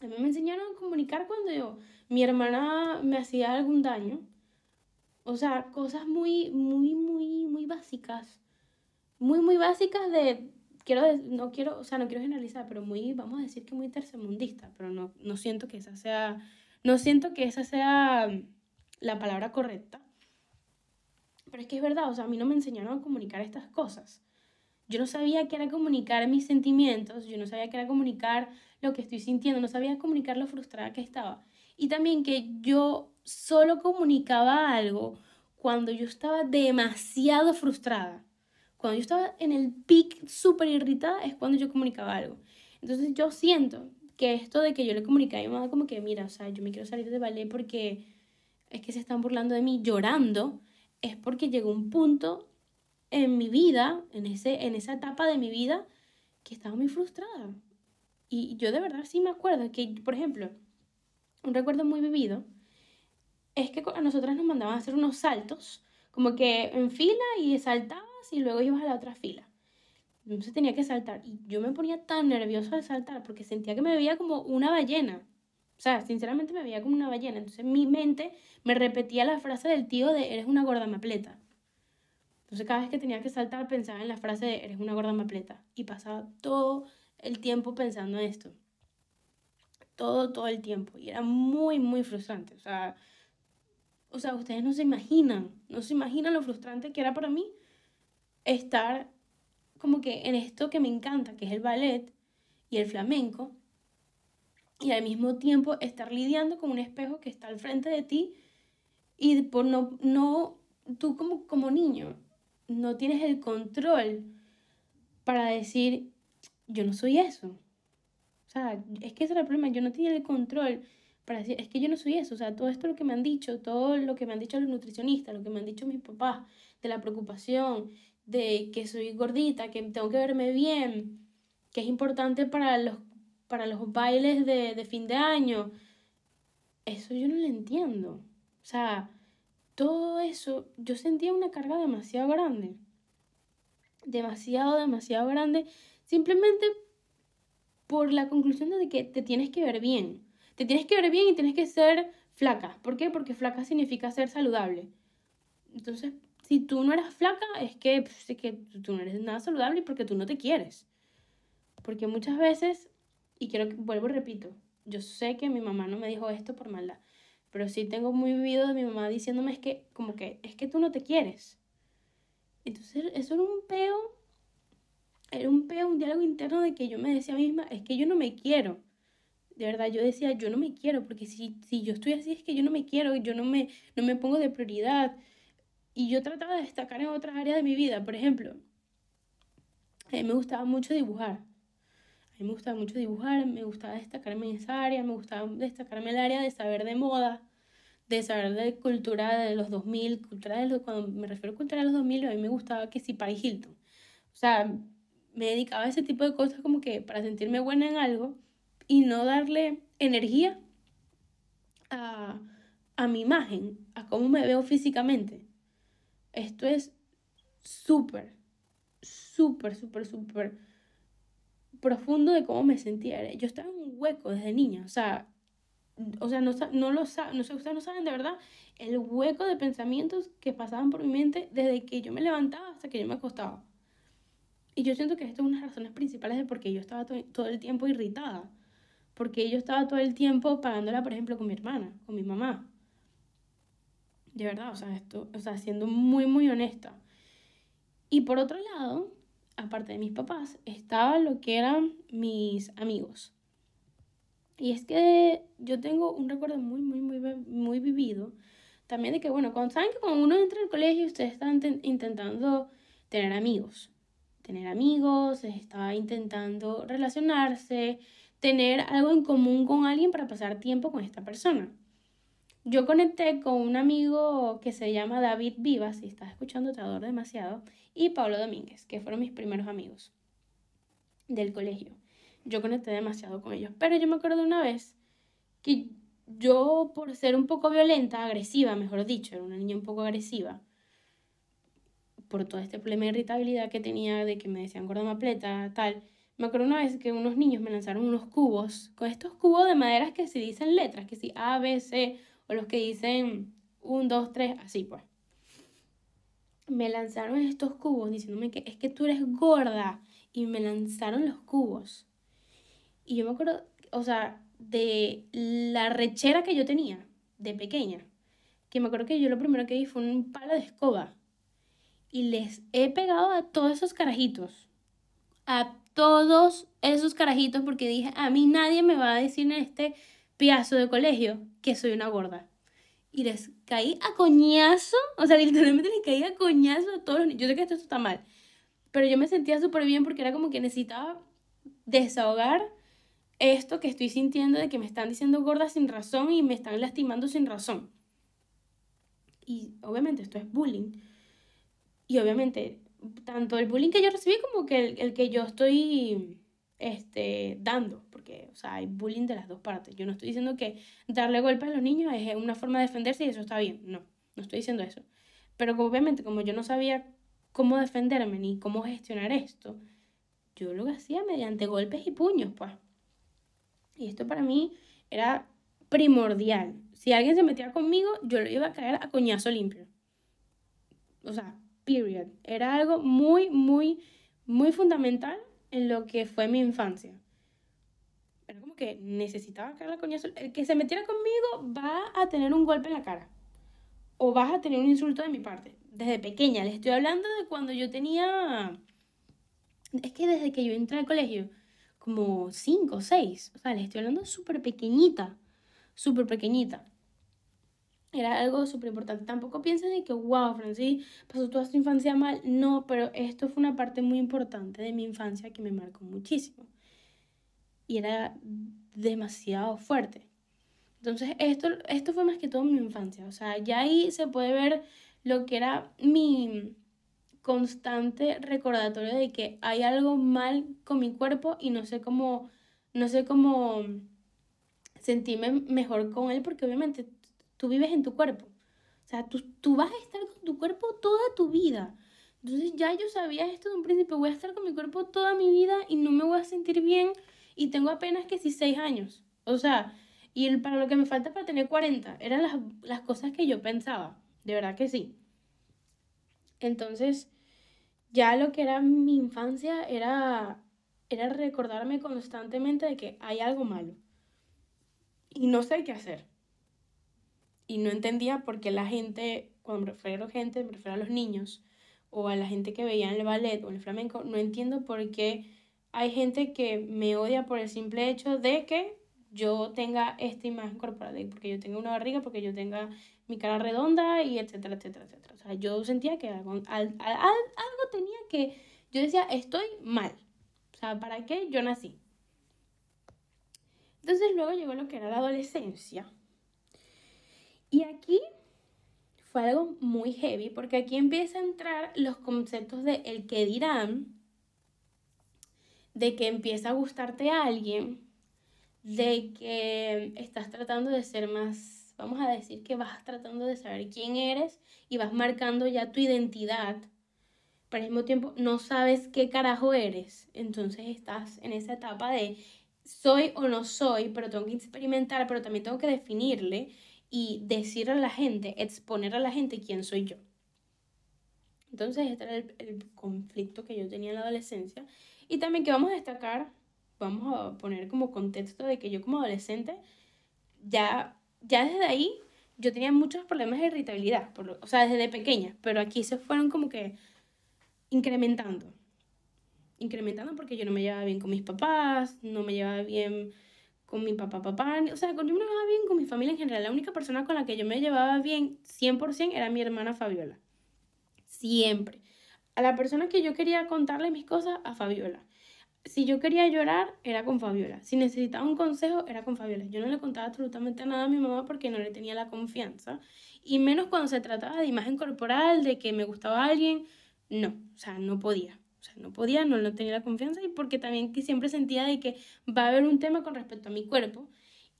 A mí me enseñaron a comunicar cuando yo, mi hermana me hacía algún daño. O sea, cosas muy, muy, muy, muy básicas. Muy, muy básicas de, no quiero, o sea, no quiero generalizar, pero muy, vamos a decir que muy tercermundista, pero no, no siento que esa sea, no siento que esa sea la palabra correcta. Pero es que es verdad, o sea, a mí no me enseñaron a comunicar estas cosas. Yo no sabía qué era comunicar mis sentimientos, yo no sabía qué era comunicar lo que estoy sintiendo, no sabía comunicar lo frustrada que estaba. Y también que yo solo comunicaba algo cuando yo estaba demasiado frustrada. Cuando yo estaba en el pic súper irritada es cuando yo comunicaba algo. Entonces yo siento que esto de que yo le comunicaba a mi mamá como que, mira, o sea, yo me quiero salir de ballet porque es que se están burlando de mí llorando, es porque llegó un punto en mi vida, en, ese, en esa etapa de mi vida, que estaba muy frustrada. Y yo de verdad sí me acuerdo que, por ejemplo, un recuerdo muy vivido es que a nosotras nos mandaban a hacer unos saltos, como que en fila y saltabas y luego ibas a la otra fila. Entonces tenía que saltar y yo me ponía tan nerviosa al saltar porque sentía que me veía como una ballena. O sea, sinceramente me veía como una ballena. Entonces mi mente me repetía la frase del tío de eres una gorda mapleta. Entonces cada vez que tenía que saltar pensaba en la frase de eres una gorda mapleta. Y pasaba todo el tiempo pensando en esto. Todo, todo el tiempo. Y era muy, muy frustrante. O sea, o sea, ustedes no se imaginan, no se imaginan lo frustrante que era para mí estar como que en esto que me encanta, que es el ballet y el flamenco, y al mismo tiempo estar lidiando con un espejo que está al frente de ti y por no, no tú como, como niño no tienes el control para decir, yo no soy eso. O sea, es que ese era el problema, yo no tenía el control para decir, es que yo no soy eso. O sea, todo esto lo que me han dicho, todo lo que me han dicho los nutricionistas, lo que me han dicho mis papás, de la preocupación, de que soy gordita, que tengo que verme bien, que es importante para los para los bailes de, de fin de año. Eso yo no lo entiendo. O sea, todo eso, yo sentía una carga demasiado grande. Demasiado, demasiado grande. Simplemente por la conclusión de que te tienes que ver bien. Te tienes que ver bien y tienes que ser flaca. ¿Por qué? Porque flaca significa ser saludable. Entonces, si tú no eres flaca, es que, pues, es que tú no eres nada saludable porque tú no te quieres. Porque muchas veces y quiero que, vuelvo y repito, yo sé que mi mamá no me dijo esto por maldad, pero sí tengo muy vivido de mi mamá diciéndome es que, como que, es que tú no te quieres. Entonces, eso era un peo, era un peo, un diálogo interno de que yo me decía misma, es que yo no me quiero. De verdad, yo decía, yo no me quiero, porque si, si yo estoy así es que yo no me quiero, yo no me, no me pongo de prioridad. Y yo trataba de destacar en otras áreas de mi vida, por ejemplo, a mí me gustaba mucho dibujar mí me gustaba mucho dibujar, me gustaba destacarme en esa área, me gustaba destacarme en el área de saber de moda, de saber de cultura de los 2000, cultura de los, cuando me refiero a cultura de los 2000, a mí me gustaba que sí, Paris Hilton. O sea, me dedicaba a ese tipo de cosas como que para sentirme buena en algo y no darle energía a, a mi imagen, a cómo me veo físicamente. Esto es súper, súper, súper, súper profundo de cómo me sentía. Yo estaba en un hueco desde niña, o sea, o sea, no, no lo saben, no sé, ustedes no saben de verdad el hueco de pensamientos que pasaban por mi mente desde que yo me levantaba hasta que yo me acostaba. Y yo siento que esto es una de las razones principales de por qué yo estaba todo el tiempo irritada. Porque yo estaba todo el tiempo pagándola, por ejemplo, con mi hermana, con mi mamá. De verdad, o sea, esto, o sea, siendo muy, muy honesta. Y por otro lado, aparte de mis papás, estaba lo que eran mis amigos. Y es que yo tengo un recuerdo muy, muy, muy, muy vivido. También de que, bueno, cuando saben que cuando uno entra al colegio, ustedes están intentando tener amigos. Tener amigos, está intentando relacionarse, tener algo en común con alguien para pasar tiempo con esta persona. Yo conecté con un amigo que se llama David Vivas, si estás escuchando te adoro demasiado, y Pablo Domínguez, que fueron mis primeros amigos del colegio. Yo conecté demasiado con ellos, pero yo me acuerdo una vez que yo, por ser un poco violenta, agresiva, mejor dicho, era una niña un poco agresiva, por todo este problema de irritabilidad que tenía, de que me decían gorda mapleta, tal, me acuerdo una vez que unos niños me lanzaron unos cubos, con estos cubos de maderas que se dicen letras, que si A, B, C, o los que dicen 1, 2, 3, así pues. Me lanzaron estos cubos diciéndome que es que tú eres gorda y me lanzaron los cubos. Y yo me acuerdo, o sea, de la rechera que yo tenía de pequeña, que me acuerdo que yo lo primero que vi fue un palo de escoba y les he pegado a todos esos carajitos, a todos esos carajitos porque dije, a mí nadie me va a decir en este piazo de colegio que soy una gorda. Y les caí a coñazo, o sea, literalmente les caí a coñazo a todos los niños. Yo sé que esto está mal, pero yo me sentía súper bien porque era como que necesitaba desahogar esto que estoy sintiendo de que me están diciendo gorda sin razón y me están lastimando sin razón. Y obviamente esto es bullying. Y obviamente tanto el bullying que yo recibí como que el, que yo estoy este, dando, porque, o sea, hay bullying de las dos partes. Yo no estoy diciendo que darle golpes a los niños es una forma de defenderse y eso está bien, no, no estoy diciendo eso. Pero obviamente como yo no sabía cómo defenderme ni cómo gestionar esto, yo lo hacía mediante golpes y puños, pues. Y esto para mí era primordial. Si alguien se metía conmigo, yo lo iba a caer a coñazo limpio. O sea, period. Era algo muy, muy, muy fundamental en lo que fue mi infancia. Que necesitaba la coñazo. El que se metiera conmigo va a tener un golpe en la cara. O vas a tener un insulto de mi parte. Desde pequeña. Les estoy hablando de cuando yo tenía... Es que desde que yo entré al colegio, como 5 o 6. O sea, les estoy hablando súper pequeñita. Súper pequeñita era algo súper importante. Tampoco piensen de que, wow, Francis, pasó toda su infancia mal. No, pero esto fue una parte muy importante de mi infancia que me marcó muchísimo. Y era demasiado fuerte. Entonces, esto, esto fue más que todo mi infancia. O sea, ya ahí se puede ver lo que era mi constante recordatorio de que hay algo mal con mi cuerpo y no sé cómo, no sé cómo sentirme mejor con él porque obviamente tú vives en tu cuerpo. O sea, tú, tú vas a estar con tu cuerpo toda tu vida. Entonces ya yo sabía esto de un principio, voy a estar con mi cuerpo toda mi vida y no me voy a sentir bien y tengo apenas que años. O sea, y para lo que me falta para tener 40, eran las, las cosas que yo pensaba, de verdad que sí. Entonces, ya lo que era mi infancia era, era recordarme constantemente de que hay algo malo y no sé qué hacer y no entendía por qué la gente, cuando me refiero a gente, me a los niños o a la gente que veía el ballet o el flamenco, no entiendo por qué hay gente que me odia por el simple hecho de que yo tenga esta imagen corporal, porque yo tenga una barriga, porque yo tenga mi cara redonda y etcétera, etcétera, etcétera. O sea, yo sentía que algo, algo tenía que, yo decía, estoy mal. O sea, ¿para qué yo nací? Entonces luego llegó lo que era la adolescencia. Y aquí fue algo muy heavy porque aquí empieza a entrar los conceptos de el que dirán, de que empieza a gustarte a alguien, de que estás tratando de ser más, vamos a decir que vas tratando de saber quién eres y vas marcando ya tu identidad, pero al mismo tiempo no sabes qué carajo eres, entonces estás en esa etapa de soy o no soy, pero tengo que experimentar, pero también tengo que definirle y decir a la gente, exponer a la gente quién soy yo. Entonces, este era el, conflicto que yo tenía en la adolescencia. Y también que vamos a destacar, vamos a poner como contexto de que yo como adolescente, ya, ya desde ahí, yo tenía muchos problemas de irritabilidad, por o sea, desde pequeña, pero aquí se fueron como que incrementando. Incrementando porque yo no me llevaba bien con mis papás, no me llevaba bien con mi papá, papá, o sea, yo me llevaba bien con mi familia en general. La única persona con la que yo me llevaba bien 100% era mi hermana Fabiola. Siempre. A la persona que yo quería contarle mis cosas, a Fabiola. Si yo quería llorar, era con Fabiola. Si necesitaba un consejo, era con Fabiola. Yo no le contaba absolutamente nada a mi mamá porque no le tenía la confianza. Y menos cuando se trataba de imagen corporal, de que me gustaba alguien. No, o sea, no podía. O sea, no podía, no, no tenía la confianza y porque también que siempre sentía de que va a haber un tema con respecto a mi cuerpo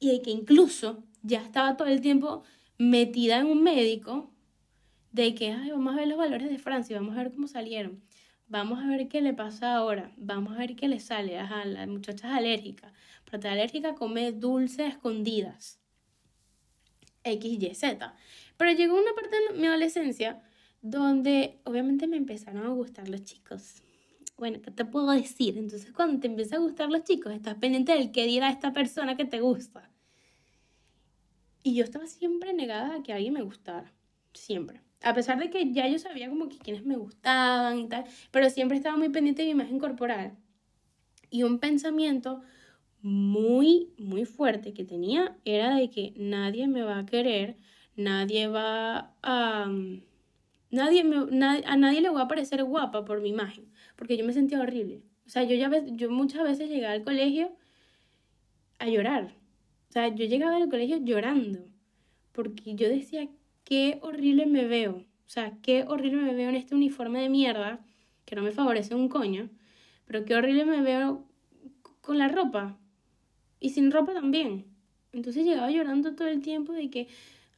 y de que incluso ya estaba todo el tiempo metida en un médico de que, ay, vamos a ver los valores de Francia, vamos a ver cómo salieron, vamos a ver qué le pasa ahora, vamos a ver qué le sale, ajá, la muchacha es alérgica, para estar alérgica come dulces escondidas, X, Y, Z. Pero llegó una parte de mi adolescencia donde obviamente me empezaron a gustar los chicos bueno, ¿qué te puedo decir? Entonces cuando te empieza a gustar los chicos, estás pendiente del qué dirá esta persona que te gusta. Y yo estaba siempre negada a que alguien me gustara, siempre. A pesar de que ya yo sabía como que quienes me gustaban y tal, pero siempre estaba muy pendiente de mi imagen corporal. Y un pensamiento muy, muy fuerte que tenía era de que nadie me va a querer, nadie va a... Nadie a nadie le va a parecer guapa por mi imagen porque yo me sentía horrible. O sea, yo, ya, yo muchas veces llegaba al colegio a llorar. O sea, yo llegaba al colegio llorando, porque yo decía, qué horrible me veo. O sea, qué horrible me veo en este uniforme de mierda, que no me favorece un coño, pero qué horrible me veo con la ropa. Y sin ropa también. Entonces llegaba llorando todo el tiempo de que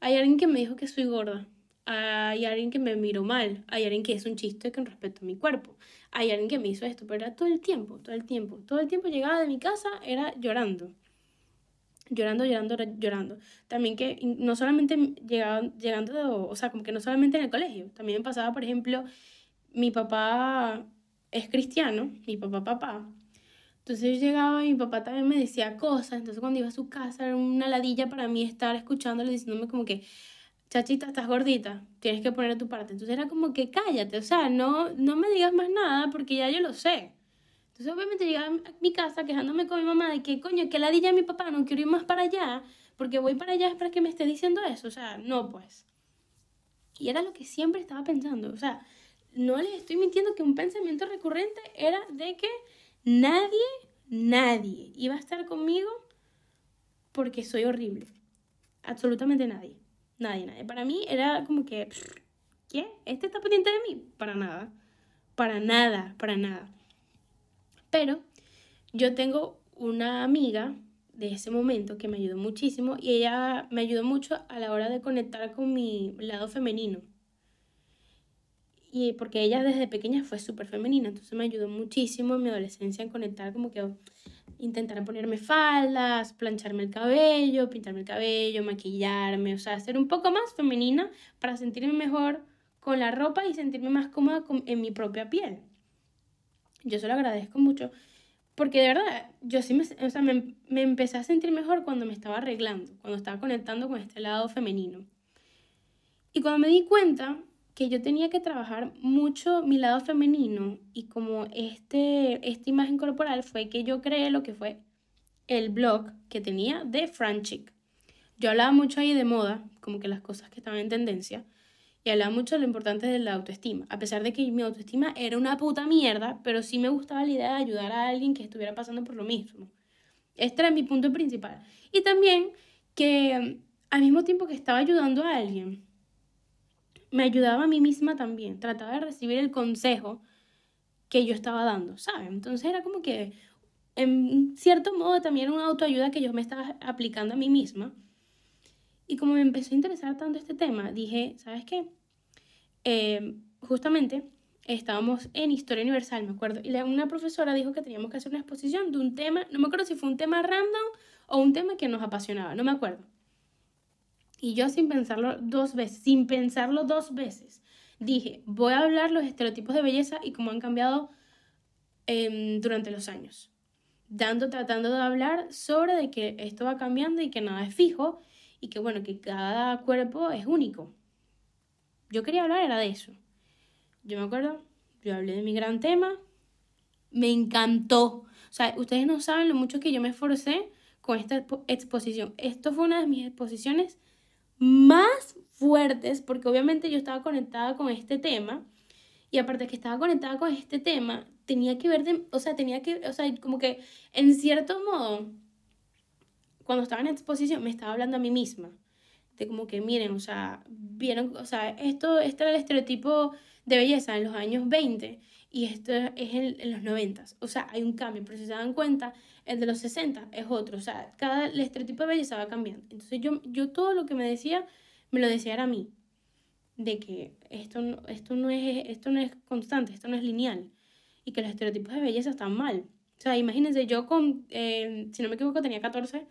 hay alguien que me dijo que soy gorda hay alguien que me miró mal, hay alguien que es un chiste con respecto a mi cuerpo, hay alguien que me hizo esto, pero era todo el tiempo, todo el tiempo, todo el tiempo llegaba de mi casa, era llorando, llorando, llorando, llorando. También que no solamente llegaba, llegando, o sea, como que no solamente en el colegio, también pasaba, por ejemplo, mi papá es cristiano, mi papá, papá. Entonces yo llegaba y mi papá también me decía cosas, entonces cuando iba a su casa era una ladilla para mí estar escuchándole, diciéndome como que, chachita, estás gordita, tienes que poner tu parte. Entonces era como que cállate, o sea, no, no me digas más nada porque ya yo lo sé. Entonces obviamente llegaba a mi casa quejándome con mi mamá de que, coño, que la di mi papá, no quiero ir más para allá, porque voy para allá para que me esté diciendo eso, o sea, no pues. Y era lo que siempre estaba pensando, o sea, no les estoy mintiendo que un pensamiento recurrente era de que nadie, nadie iba a estar conmigo porque soy horrible. Absolutamente nadie. Nadie, nadie. Para mí era como que, ¿qué? ¿Este está pendiente de mí? Para nada. Para nada, para nada. Pero yo tengo una amiga de ese momento que me ayudó muchísimo y ella me ayudó mucho a la hora de conectar con mi lado femenino. Y porque ella desde pequeña fue súper femenina, entonces me ayudó muchísimo en mi adolescencia en conectar como que intentar ponerme faldas, plancharme el cabello, pintarme el cabello, maquillarme, o sea, ser un poco más femenina para sentirme mejor con la ropa y sentirme más cómoda en mi propia piel. Yo se lo agradezco mucho porque de verdad, yo sí me, o sea, me, me empecé a sentir mejor cuando me estaba arreglando, cuando estaba conectando con este lado femenino. Y cuando me di cuenta que yo tenía que trabajar mucho mi lado femenino y como este, esta imagen corporal fue que yo creé lo que fue el blog que tenía de Franchic. Yo hablaba mucho ahí de moda, como que las cosas que estaban en tendencia, y hablaba mucho de lo importante de la autoestima, a pesar de que mi autoestima era una puta mierda, pero sí me gustaba la idea de ayudar a alguien que estuviera pasando por lo mismo. Este era mi punto principal. Y también que al mismo tiempo que estaba ayudando a alguien, me ayudaba a mí misma también, trataba de recibir el consejo que yo estaba dando, ¿sabes? Entonces era como que, en cierto modo, también una autoayuda que yo me estaba aplicando a mí misma. Y como me empezó a interesar tanto este tema, dije, ¿sabes qué? Eh, justamente estábamos en Historia Universal, me acuerdo, y una profesora dijo que teníamos que hacer una exposición de un tema, no me acuerdo si fue un tema random o un tema que nos apasionaba, no me acuerdo. Y yo sin pensarlo dos veces, sin pensarlo dos veces, dije, voy a hablar los estereotipos de belleza y cómo han cambiado em, durante los años. Dando, tratando de hablar sobre de que esto va cambiando y que nada es fijo y que bueno, que cada cuerpo es único. Yo quería hablar era de eso. Yo me acuerdo, yo hablé de mi gran tema, me encantó. O sea, ustedes no saben lo mucho que yo me esforcé con esta exposición. Esto fue una de mis exposiciones más fuertes porque obviamente yo estaba conectada con este tema y aparte que estaba conectada con este tema, tenía que ver, o sea, tenía que, o sea, como que en cierto modo, cuando estaba en exposición me estaba hablando a mí misma. De como que miren, o sea, vieron, o sea, esto, este era el estereotipo de belleza en los años 20 y esto es en, los 90. O sea, hay un cambio, pero si se dan cuenta, el de los 60 es otro. O sea, cada el estereotipo de belleza va cambiando. Entonces yo, yo todo lo que me decía, me lo decía era a mí. De que esto, esto, no es, esto no es constante, esto no es lineal. Y que los estereotipos de belleza están mal. O sea, imagínense, yo con, eh, si no me equivoco, tenía 14,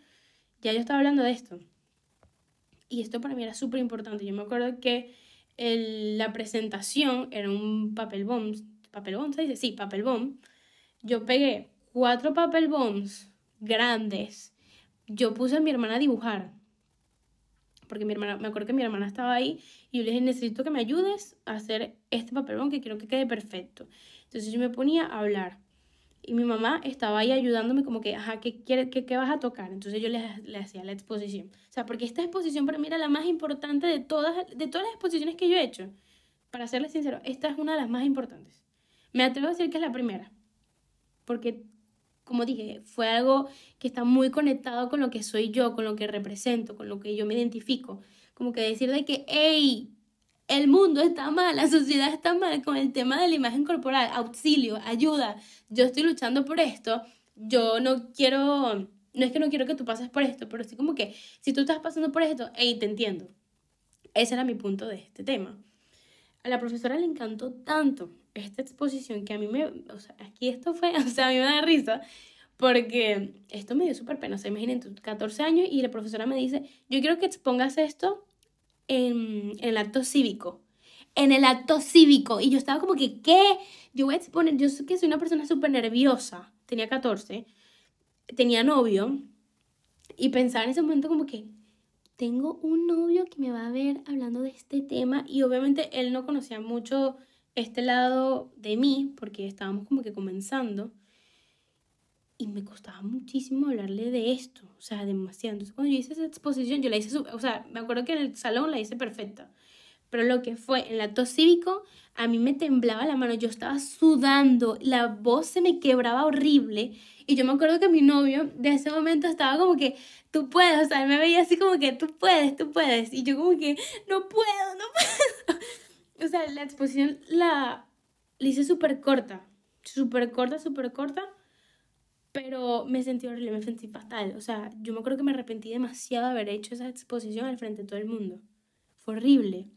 ya yo estaba hablando de esto. Y esto para mí era súper importante. Yo me acuerdo que la presentación era un papel bomb. ¿Papel bomb se dice? Sí, papel bomb. Yo pegué cuatro papel bombs grandes. Yo puse a mi hermana a dibujar. Porque mi hermana, me acuerdo que mi hermana estaba ahí y yo le dije, necesito que me ayudes a hacer este papel bomb que quiero que quede perfecto. Entonces yo me ponía a hablar. Y mi mamá estaba ahí ayudándome como que, ajá, ¿qué, quiere, qué, qué vas a tocar? Entonces yo le, hacía la exposición. O sea, porque esta exposición para mí era la más importante de todas, de todas las exposiciones que yo he hecho. Para serles sincero, esta es una de las más importantes. Me atrevo a decir que es la primera. Porque, como dije, fue algo que está muy conectado con lo que soy yo, con lo que represento, con lo que yo me identifico. Como que decir de que, hey, el mundo está mal, la sociedad está mal con el tema de la imagen corporal, auxilio, ayuda, yo estoy luchando por esto, yo no quiero, no es que no quiero que tú pases por esto, pero sí como que si tú estás pasando por esto, hey, te entiendo. Ese era mi punto de este tema. A la profesora le encantó tanto esta exposición que a mí me, o sea, aquí esto fue, o sea, a mí me da risa, porque esto me dio súper pena. O sea, imaginen, 14 años y la profesora me dice, yo quiero que expongas esto en, el acto cívico. En el acto cívico. Y yo estaba como que, ¿qué? Yo voy a exponer, yo que soy una persona súper nerviosa. Tenía 14. Tenía novio. Y pensaba en ese momento como que, tengo un novio que me va a ver hablando de este tema. Y obviamente él no conocía mucho este lado de mí, porque estábamos como que comenzando. Y me costaba muchísimo hablarle de esto, o sea, demasiado. Entonces, cuando yo hice esa exposición, yo la hice, o sea, me acuerdo que en el salón la hice perfecta. Pero lo que fue en el acto cívico, a mí me temblaba la mano, yo estaba sudando, la voz se me quebraba horrible. Y yo me acuerdo que mi novio de ese momento estaba como que, tú puedes, o sea, él me veía así como que, tú puedes, tú puedes. Y yo como que, no puedo, no puedo. o sea, la exposición la, la hice súper corta, súper corta, súper corta pero me sentí horrible, me sentí fatal. O sea, yo me acuerdo que me arrepentí demasiado de haber hecho esa exposición al frente de todo el mundo. Fue horrible.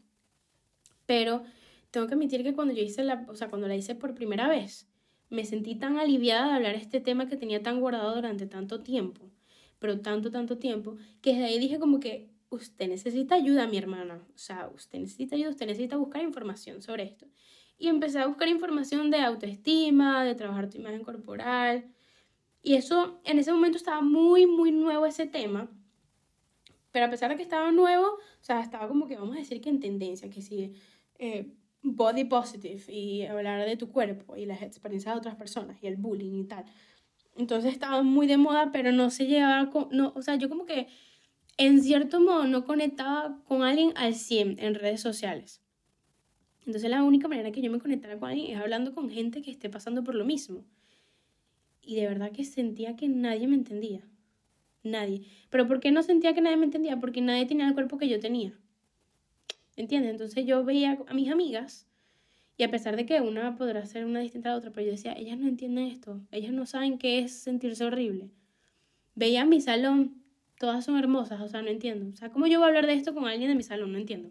Pero tengo que admitir que cuando yo hice la, o sea, cuando la hice por primera vez, me sentí tan aliviada de hablar este tema que tenía tan guardado durante tanto tiempo, pero tanto, tanto tiempo, que desde ahí dije como que usted necesita ayuda, mi hermana. O sea, usted necesita ayuda, usted necesita buscar información sobre esto. Y empecé a buscar información de autoestima, de trabajar tu imagen corporal, y eso, en ese momento estaba muy, muy nuevo ese tema. Pero a pesar de que estaba nuevo, o sea, estaba como que vamos a decir que en tendencia, que si eh, body positive y hablar de tu cuerpo y las experiencias de otras personas y el bullying y tal. Entonces estaba muy de moda, pero no se llevaba con, no, o sea, yo como que en cierto modo no conectaba con alguien al 100 en redes sociales. Entonces la única manera que yo me conectara con alguien es hablando con gente que esté pasando por lo mismo y de verdad que sentía que nadie me entendía. Nadie. ¿Pero por qué no sentía que nadie me entendía? Porque nadie tenía el cuerpo que yo tenía. ¿Entiendes? Entonces yo veía a mis amigas y a pesar de que una podrá ser una distinta a la otra, pero yo decía, ellas no entienden esto, ellas no saben qué es sentirse horrible. Veía mi salón, todas son hermosas, o sea, no entiendo. O sea, ¿cómo yo voy a hablar de esto con alguien de mi salón? No entiendo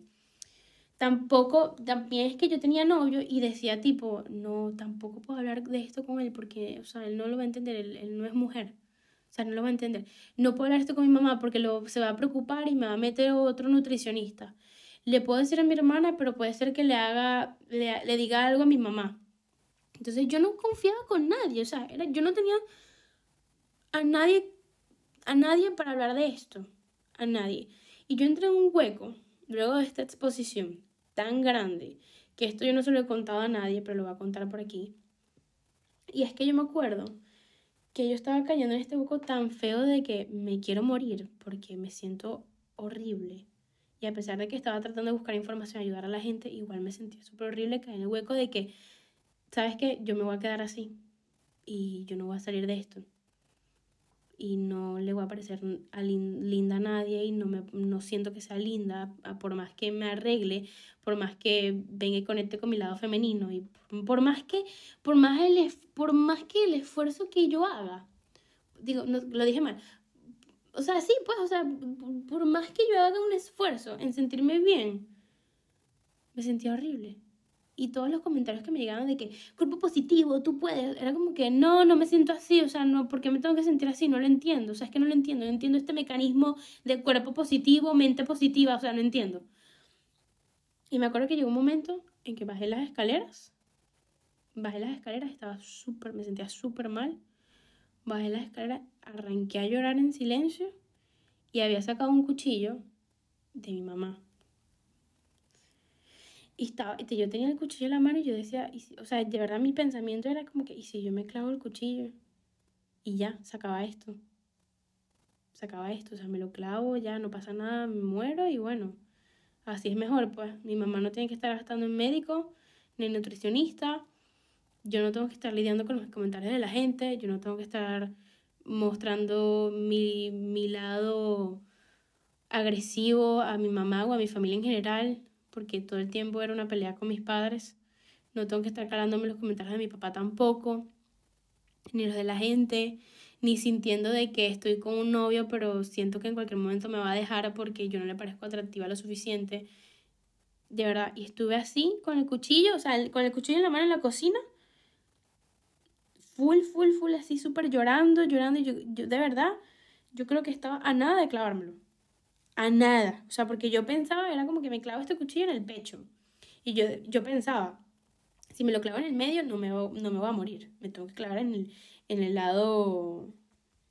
tampoco, también es que yo tenía novio y decía tipo, no, tampoco puedo hablar de esto con él porque, o sea, él no lo va a entender, él, no es mujer. O sea, no lo va a entender. No puedo hablar esto con mi mamá porque lo, se va a preocupar y me va a meter otro nutricionista. Le puedo decir a mi hermana, pero puede ser que le haga, le, le diga algo a mi mamá. Entonces yo no confiaba con nadie, o sea, era, yo no tenía a nadie, a nadie para hablar de esto, a nadie. Y yo entré en un hueco luego de esta exposición tan grande que esto yo no se lo he contado a nadie, pero lo voy a contar por aquí. Y es que yo me acuerdo que yo estaba cayendo en este hueco tan feo de que me quiero morir porque me siento horrible. Y a pesar de que estaba tratando de buscar información, ayudar a la gente, igual me sentía súper horrible caer en el hueco de que, ¿sabes qué? Yo me voy a quedar así y yo no voy a salir de esto y no le voy a parecer a linda a nadie y no, me, no siento que sea linda, por más que me arregle, por más que venga y conecte con mi lado femenino y por, más que por más el por más que el esfuerzo que yo haga digo no, lo dije mal o sea sí pues o sea por más que yo haga un esfuerzo en sentirme bien me sentía horrible y todos los comentarios que me llegaban de que cuerpo positivo, tú puedes, era como que no, no me siento así, o sea, no, ¿por qué me tengo que sentir así? No lo entiendo, o sea, es que no lo entiendo, no entiendo este mecanismo de cuerpo positivo, mente positiva, o sea, no entiendo. Y me acuerdo que llegó un momento en que bajé las escaleras, bajé las escaleras, estaba súper, me sentía súper mal, bajé las escaleras, arranqué a llorar en silencio y había sacado un cuchillo de mi mamá y estaba, yo tenía el cuchillo en la mano y yo decía, o sea, de verdad mi pensamiento era como que, ¿y si yo me clavo el cuchillo? Y ya, se acaba esto. Se acaba esto, o sea, me lo clavo, ya no pasa nada, me muero y bueno, así es mejor, pues. Mi mamá no tiene que estar gastando en médico, ni en nutricionista. Yo no tengo que estar lidiando con los comentarios de la gente, yo no tengo que estar mostrando mi, mi lado agresivo a mi mamá o a mi familia en general porque todo el tiempo era una pelea con mis padres. No tengo que estar calándome los comentarios de mi papá tampoco, ni los de la gente, ni sintiendo de que estoy con un novio, pero siento que en cualquier momento me va a dejar porque yo no le parezco atractiva lo suficiente. De verdad, y estuve así con el cuchillo, o sea, con el cuchillo en la mano en la cocina, full, full, full, así súper llorando, llorando, y yo, yo de verdad, yo creo que estaba a nada de clavármelo a nada. O sea, porque yo pensaba, era como que me clavo este cuchillo en el pecho. Y yo, yo pensaba, si me lo clavo en el medio, no me, no me voy a morir. Me tengo que clavar en el, en el lado.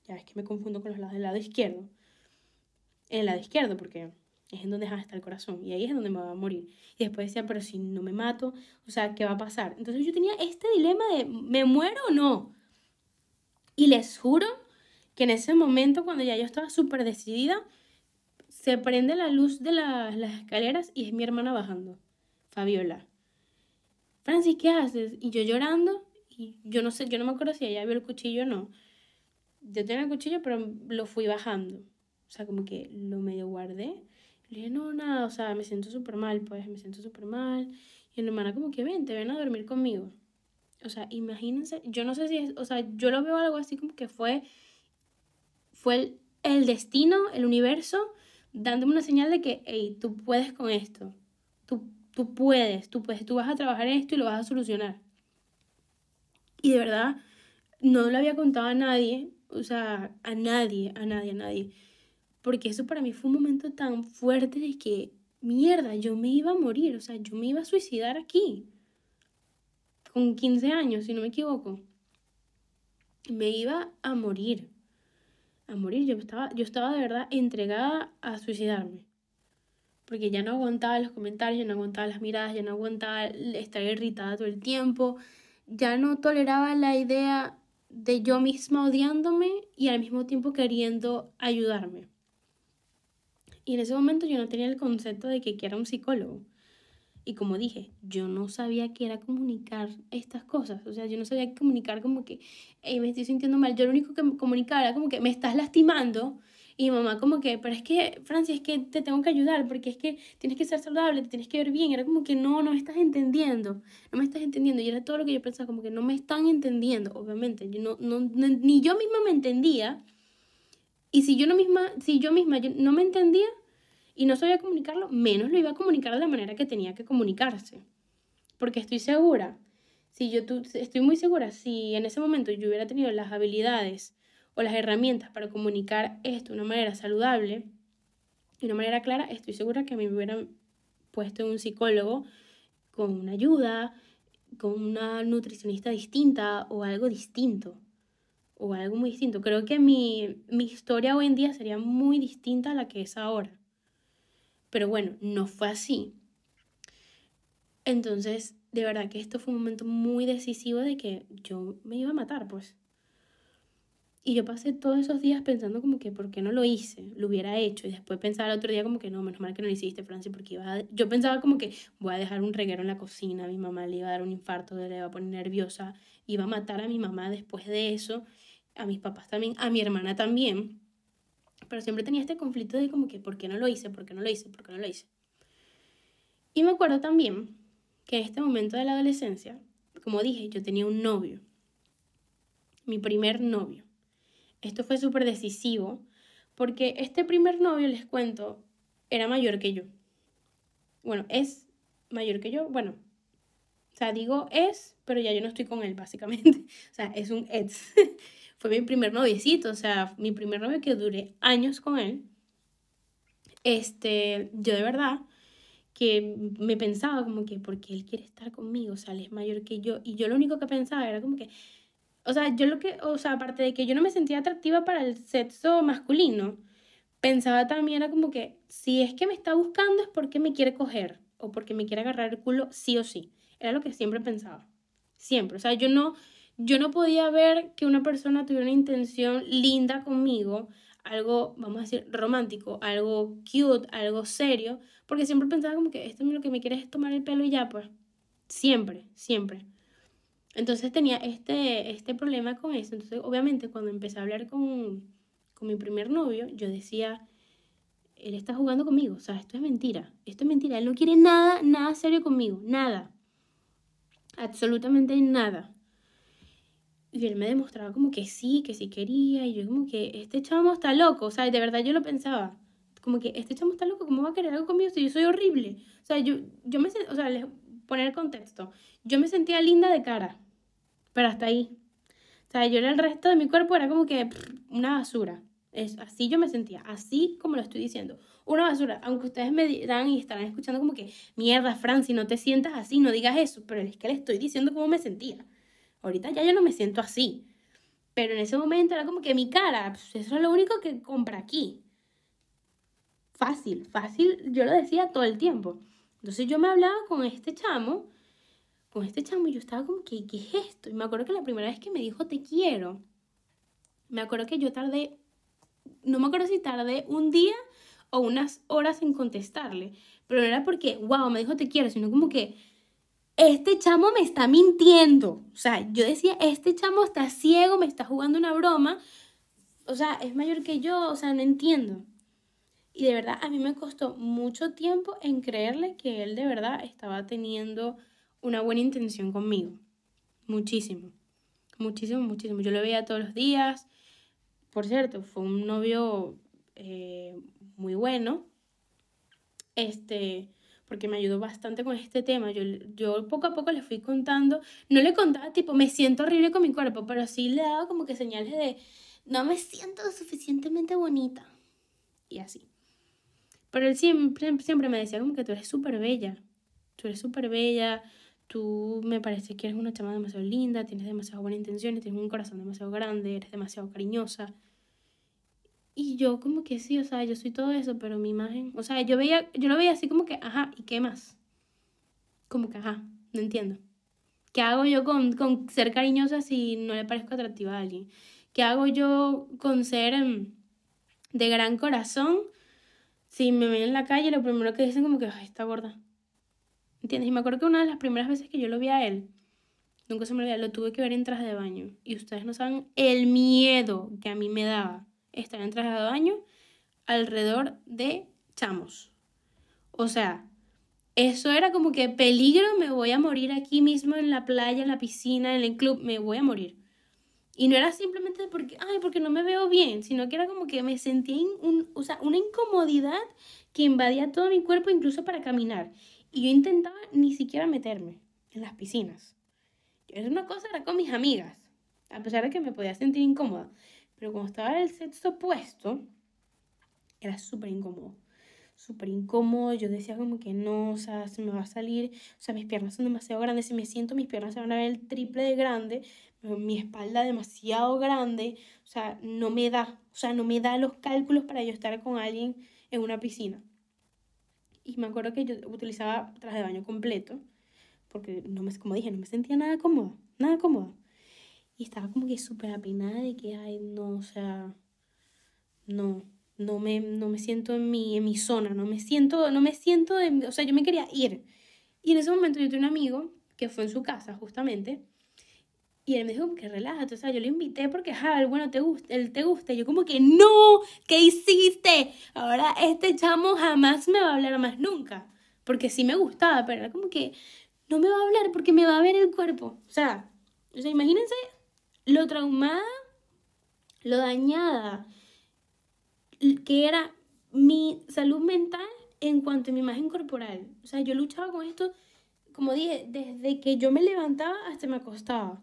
Ya es que me confundo con los lados del lado izquierdo. En el lado izquierdo, porque es en donde está el corazón. Y ahí es donde me va a morir. Y después decía, pero si no me mato, o sea, ¿qué va a pasar? Entonces yo tenía este dilema de, ¿me muero o no? Y les juro que en ese momento, cuando ya yo estaba súper decidida, se prende la luz de las escaleras y es mi hermana bajando, Fabiola. Francis, ¿qué haces? Y yo llorando, y yo no sé, yo no me acuerdo si ella vio el cuchillo o no. Yo tenía el cuchillo, pero lo fui bajando. O sea, como que lo medio guardé. Le dije, no, nada, o sea, me siento súper mal, pues, me siento súper mal. Y mi hermana como que, ven, te ven a dormir conmigo. O sea, imagínense, yo no sé si es, o sea, yo lo veo algo así como que fue, fue el destino, el universo, dándome una señal de que, hey, tú puedes con esto, tú, tú puedes, tú puedes, tú vas a trabajar en esto y lo vas a solucionar. Y de verdad, no lo había contado a nadie, o sea, a nadie, a nadie, a nadie. Porque eso para mí fue un momento tan fuerte de que, mierda, yo me iba a morir, o sea, yo me iba a suicidar aquí. Con 15 años, si no me equivoco. Me iba a morir a morir. Yo estaba, yo estaba de verdad entregada a suicidarme. Porque ya no aguantaba los comentarios, ya no aguantaba las miradas, ya no aguantaba estar irritada todo el tiempo, ya no toleraba la idea de yo misma odiándome y al mismo tiempo queriendo ayudarme. Y en ese momento yo no tenía el concepto de que era un psicólogo. Y como dije, yo no sabía qué era comunicar estas cosas. O sea, yo no sabía comunicar como que, hey, me estoy sintiendo mal. Yo lo único que comunicaba era como que me estás lastimando. Y mi mamá como que, pero es que, Francia, es que te tengo que ayudar porque es que tienes que ser saludable, te tienes que ver bien. Era como que no, no me estás entendiendo. No me estás entendiendo. Y era todo lo que yo pensaba, como que no me están entendiendo. Obviamente, yo no, no, ni yo misma me entendía. Y si yo, no misma, si yo misma yo no me entendía, y no sabía comunicarlo, menos lo iba a comunicar de la manera que tenía que comunicarse. Porque estoy segura, si yo estoy muy segura, si en ese momento yo hubiera tenido las habilidades o las herramientas para comunicar esto de una manera saludable, de una manera clara, estoy segura que me hubieran puesto un psicólogo con una ayuda, con una nutricionista distinta o algo distinto. O algo muy distinto. Creo que mi, mi historia hoy en día sería muy distinta a la que es ahora. Pero bueno, no fue así. Entonces, de verdad que esto fue un momento muy decisivo de que yo me iba a matar, pues. Y yo pasé todos esos días pensando como que, ¿por qué no lo hice? Lo hubiera hecho. Y después pensaba el otro día como que, no, menos mal que no lo hiciste, Francia, porque iba. Yo pensaba como que voy a dejar un reguero en la cocina, mi mamá le iba a dar un infarto, le iba a poner nerviosa, iba a matar a mi mamá después de eso, a mis papás también, a mi hermana también. Pero siempre tenía este conflicto de como que, ¿por qué no lo hice? ¿Por qué no lo hice? ¿Por qué no lo hice? Y me acuerdo también que en este momento de la adolescencia, como dije, yo tenía un novio, mi primer novio. Esto fue súper decisivo porque este primer novio, les cuento, era mayor que yo. Bueno, es mayor que yo. Bueno, o sea, digo es, pero ya yo no estoy con él, básicamente. O sea, es un ex. Fue mi primer noviecito, o sea, mi primer novio que duré años con él. Este, yo de verdad que me pensaba como que porque él quiere estar conmigo, o sea, él es mayor que yo. Y yo lo único que pensaba era como que, o sea, yo lo que, o sea, aparte de que yo no me sentía atractiva para el sexo masculino, pensaba también era como que si es que me está buscando es porque me quiere coger o porque me quiere agarrar el culo sí o sí. Era lo que siempre pensaba. Siempre. O sea, yo no, yo no podía ver que una persona tuviera una intención linda conmigo, algo, vamos a decir, romántico, algo cute, algo serio, porque siempre pensaba como que esto lo que me quiere es tomar el pelo y ya, pues. Siempre, siempre. Entonces tenía este, este problema con eso. Entonces, obviamente, cuando empecé a hablar con, con mi primer novio, yo decía, él está jugando conmigo, o sea, esto es mentira, esto es mentira, él no quiere nada, nada serio conmigo, nada, absolutamente nada. Y él me demostraba como que sí, que sí quería, y yo como que este chamo está loco, o sea, de verdad yo lo pensaba, como que este chamo está loco, ¿cómo va a querer algo conmigo si yo soy horrible? O sea, yo, yo me, o sea, les poner contexto, yo me sentía linda de cara, pero hasta ahí. O sea, yo el resto de mi cuerpo era como que una basura. Es, así yo me sentía, así como lo estoy diciendo. Una basura, aunque ustedes me dirán y estarán escuchando como que, mierda, Fran, si no te sientas así, no digas eso, pero es que le estoy diciendo cómo me sentía. Ahorita ya yo no me siento así. Pero en ese momento era como que mi cara, pues, eso es lo único que compra aquí. Fácil, fácil, yo lo decía todo el tiempo. Entonces yo me hablaba con este chamo con este chamo y yo estaba como que, ¿qué es esto? Y me acuerdo que la primera vez que me dijo te quiero, me acuerdo que yo tardé, no me acuerdo si tardé un día o unas horas en contestarle, pero no era porque, wow, me dijo te quiero, sino como que este chamo me está mintiendo. O sea, yo decía, este chamo está ciego, me está jugando una broma. O sea, es mayor que yo, o sea, no entiendo. Y de verdad, a mí me costó mucho tiempo en creerle que él de verdad estaba teniendo una buena intención conmigo. Muchísimo. Muchísimo, muchísimo. Yo lo veía todos los días. Por cierto, fue un novio eh, muy bueno. Este, porque me ayudó bastante con este tema. Yo, yo poco a poco le fui contando. No le contaba, tipo, me siento horrible con mi cuerpo, pero sí le daba como que señales de, no me siento suficientemente bonita. Y así. Pero él siempre, siempre me decía como que tú eres súper bella. Tú eres súper bella tú me parece que eres una chama demasiado linda, tienes demasiado buenas intenciones, tienes un corazón demasiado grande, eres demasiado cariñosa. Y yo como que sí, o sea, yo soy todo eso, pero mi imagen, o sea, yo veía, yo lo veía así como que, ajá, ¿y qué más? Como que, ajá, no entiendo. ¿Qué hago yo con, con ser cariñosa si no le parezco atractiva a alguien? ¿Qué hago yo con ser em, de gran corazón si me ven en la calle lo primero que dicen como que, ay, está gorda? ¿Entiendes? Y me acuerdo que una de las primeras veces que yo lo vi a él, nunca se me olvidó, lo tuve que ver en traje de baño. Y ustedes no saben el miedo que a mí me daba estar en traje de baño alrededor de chamos. O sea, eso era como que peligro, me voy a morir aquí mismo en la playa, en la piscina, en el club, me voy a morir. Y no era simplemente porque, ay, porque no me veo bien, sino que era como que me sentía un, o sea, una incomodidad que invadía todo mi cuerpo, incluso para caminar. Y yo intentaba ni siquiera meterme en las piscinas. Era una cosa, era con mis amigas, a pesar de que me podía sentir incómoda. Pero cuando estaba en el sexto puesto, era súper incómodo. Súper incómodo. Yo decía como que no, o sea, se me va a salir. O sea, mis piernas son demasiado grandes. Si me siento, mis piernas se van a ver el triple de grande. Mi espalda demasiado grande. O sea, no me da. O sea, no me da los cálculos para yo estar con alguien en una piscina y me acuerdo que yo utilizaba traje de baño completo. porque no me, como dije, no me sentía nada cómoda, nada cómoda. Y estaba como que súper apinada de que, ay, no, o sea, no, no me, no me siento en mi, en mi zona, no me siento, no me siento, de, o sea, yo me quería ir. Y en ese momento yo tenía un amigo que fue en su casa justamente, y él me dijo que relájate, o sea, yo le invité porque, ajá, bueno, te gusta, él te gusta. Y yo como que, no, ¿qué hiciste? Ahora este chamo jamás me va a hablar más nunca. Porque sí me gustaba, pero era como que no me va a hablar porque me va a ver el cuerpo. O sea, o sea imagínense lo traumada, lo dañada que era mi salud mental en cuanto a mi imagen corporal. O sea, yo luchaba con esto, como dije, desde que yo me levantaba hasta me acostaba.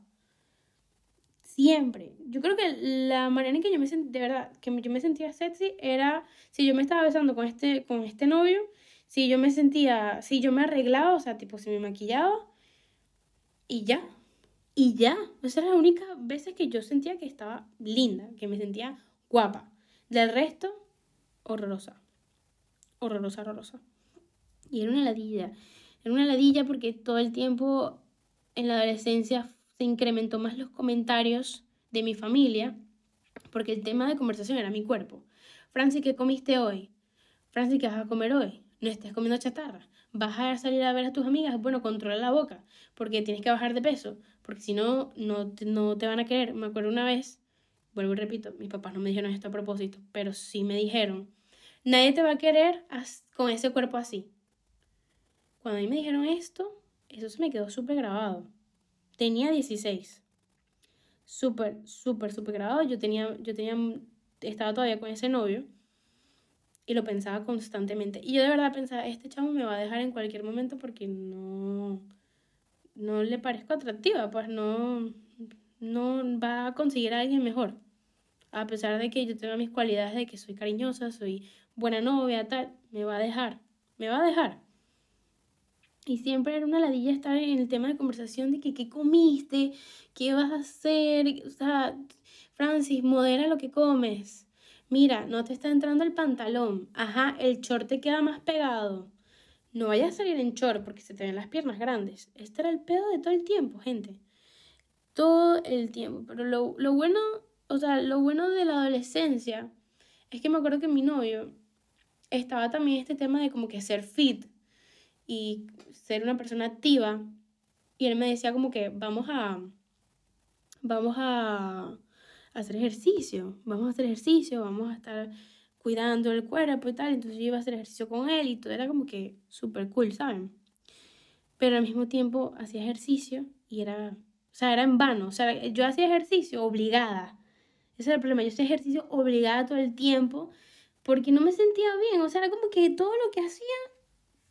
Siempre. Yo creo que la manera en que yo me sentía, de verdad, que yo me sentía sexy era si yo me estaba besando con este, con este novio, si yo me sentía, si yo me arreglaba, o sea, tipo, si me maquillaba, y ya. Y ya. Esa era la única veces que yo sentía que estaba linda, que me sentía guapa. Del resto, horrorosa. Horrorosa, horrorosa. Y era una ladilla. Era una ladilla porque todo el tiempo en la adolescencia se incrementó más los comentarios de mi familia, porque el tema de conversación era mi cuerpo. Francis, ¿qué comiste hoy? Francis, ¿qué vas a comer hoy? No estés comiendo chatarra. ¿Vas a salir a ver a tus amigas? Bueno, controla la boca, porque tienes que bajar de peso, porque si no, no no te van a querer. Me acuerdo una vez, vuelvo y repito, mis papás no me dijeron esto a propósito, pero sí me dijeron, nadie te va a querer con ese cuerpo así. Cuando a mí me dijeron esto, eso se me quedó súper grabado. Tenía 16. Súper, súper, súper grabado. Yo tenía, yo tenía, estaba todavía con ese novio y lo pensaba constantemente. Y yo de verdad pensaba, este chavo me va a dejar en cualquier momento porque no, no le parezco atractiva, pues no, no va a conseguir a alguien mejor. A pesar de que yo tenga mis cualidades de que soy cariñosa, soy buena novia, tal, me va a dejar, me va a dejar. Y siempre era una ladilla estar en el tema de conversación de que qué comiste, qué vas a hacer. O sea, Francis, modera lo que comes. Mira, no te está entrando el pantalón. Ajá, el short te queda más pegado. No vayas a salir en short porque se te ven las piernas grandes. Este era el pedo de todo el tiempo, gente. Todo el tiempo. Pero lo, lo bueno, o sea, lo bueno de la adolescencia es que me acuerdo que mi novio estaba también este tema de como que ser fit y ser una persona activa. Y él me decía como que vamos a, vamos a hacer ejercicio, vamos a hacer ejercicio, vamos a estar cuidando el cuerpo y tal. Entonces yo iba a hacer ejercicio con él y todo era como que súper cool, ¿saben? Pero al mismo tiempo hacía ejercicio y era, o sea, era en vano. O sea, yo hacía ejercicio obligada. Ese era el problema. Yo hacía ejercicio obligada todo el tiempo porque no me sentía bien. O sea, era como que todo lo que hacía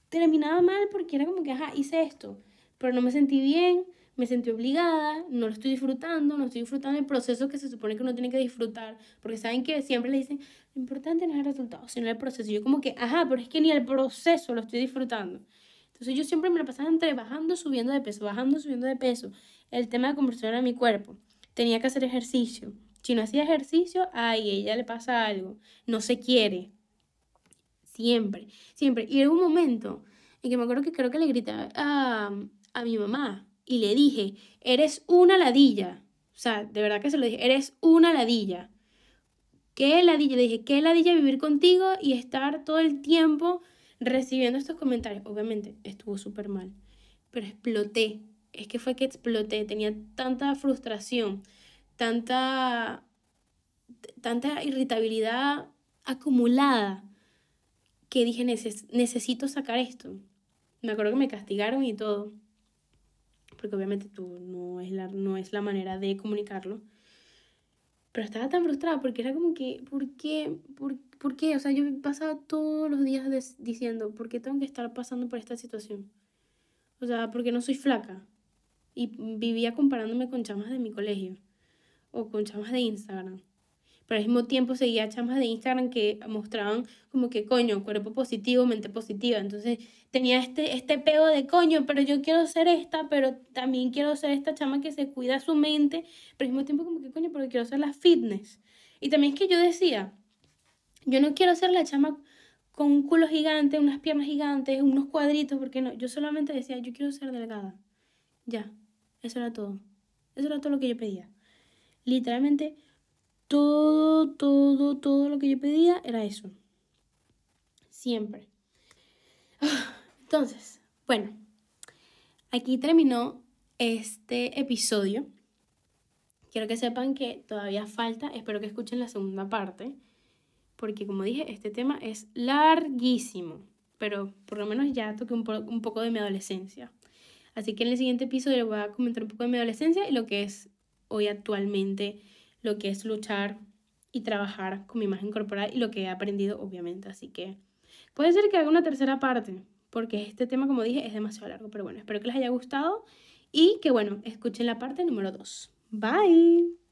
terminaba mal porque era como que, ajá, hice esto, pero no me sentí bien, me sentí obligada, no lo estoy disfrutando, no estoy disfrutando el proceso que se supone que uno tiene que disfrutar, porque saben que siempre le dicen, lo importante no es el resultado, sino el proceso. Y yo como que, ajá, pero es que ni el proceso lo estoy disfrutando. Entonces yo siempre me lo pasaba entre bajando, subiendo de peso, bajando, subiendo de peso. El tema de conversión era mi cuerpo. Tenía que hacer ejercicio. Si no hacía ejercicio, ay, ella le pasa algo. No se quiere. Siempre, siempre. Y en un momento en que me acuerdo que creo que le grité a, a mi mamá y le dije, eres una ladilla. O sea, de verdad que se lo dije, eres una ladilla. ¿Qué ladilla? Le dije, ¿qué ladilla vivir contigo y estar todo el tiempo recibiendo estos comentarios? Obviamente, estuvo súper mal, pero exploté. Es que fue que exploté. Tenía tanta frustración, tanta, tanta irritabilidad acumulada que dije, necesito sacar esto. Me acuerdo que me castigaron y todo, porque obviamente tú no es la, no es la manera de comunicarlo. Pero estaba tan frustrada porque era como que, ¿por qué? ¿Por, qué? O sea, yo pasaba todos los días diciendo, ¿por qué tengo que estar pasando por esta situación? O sea, porque no soy flaca. Y vivía comparándome con chamas de mi colegio o con chamas de Instagram pero al mismo tiempo seguía chamas de Instagram que mostraban como que coño, cuerpo positivo, mente positiva. Entonces tenía este, este pego de coño, pero yo quiero ser esta, pero también quiero ser esta chama que se cuida su mente, pero al mismo tiempo como que coño, pero quiero ser la fitness. Y también es que yo decía, yo no quiero ser la chama con un culo gigante, unas piernas gigantes, unos cuadritos, porque no, yo solamente decía, yo quiero ser delgada. Ya, eso era todo. Eso era todo lo que yo pedía. Literalmente, todo, todo, todo lo que yo pedía era eso. Siempre. Entonces, bueno, aquí terminó este episodio. Quiero que sepan que todavía falta, espero que escuchen la segunda parte, porque como dije, este tema es larguísimo, pero por lo menos ya toqué un, un poco de mi adolescencia. Así que en el siguiente episodio voy a comentar un poco de mi adolescencia y lo que es hoy actualmente, lo que es luchar y trabajar con mi imagen corporal y lo que he aprendido, obviamente. Así que puede ser que haga una tercera parte, porque este tema, como dije, es demasiado largo. Pero bueno, espero que les haya gustado y que, bueno, escuchen la parte número 2. Bye.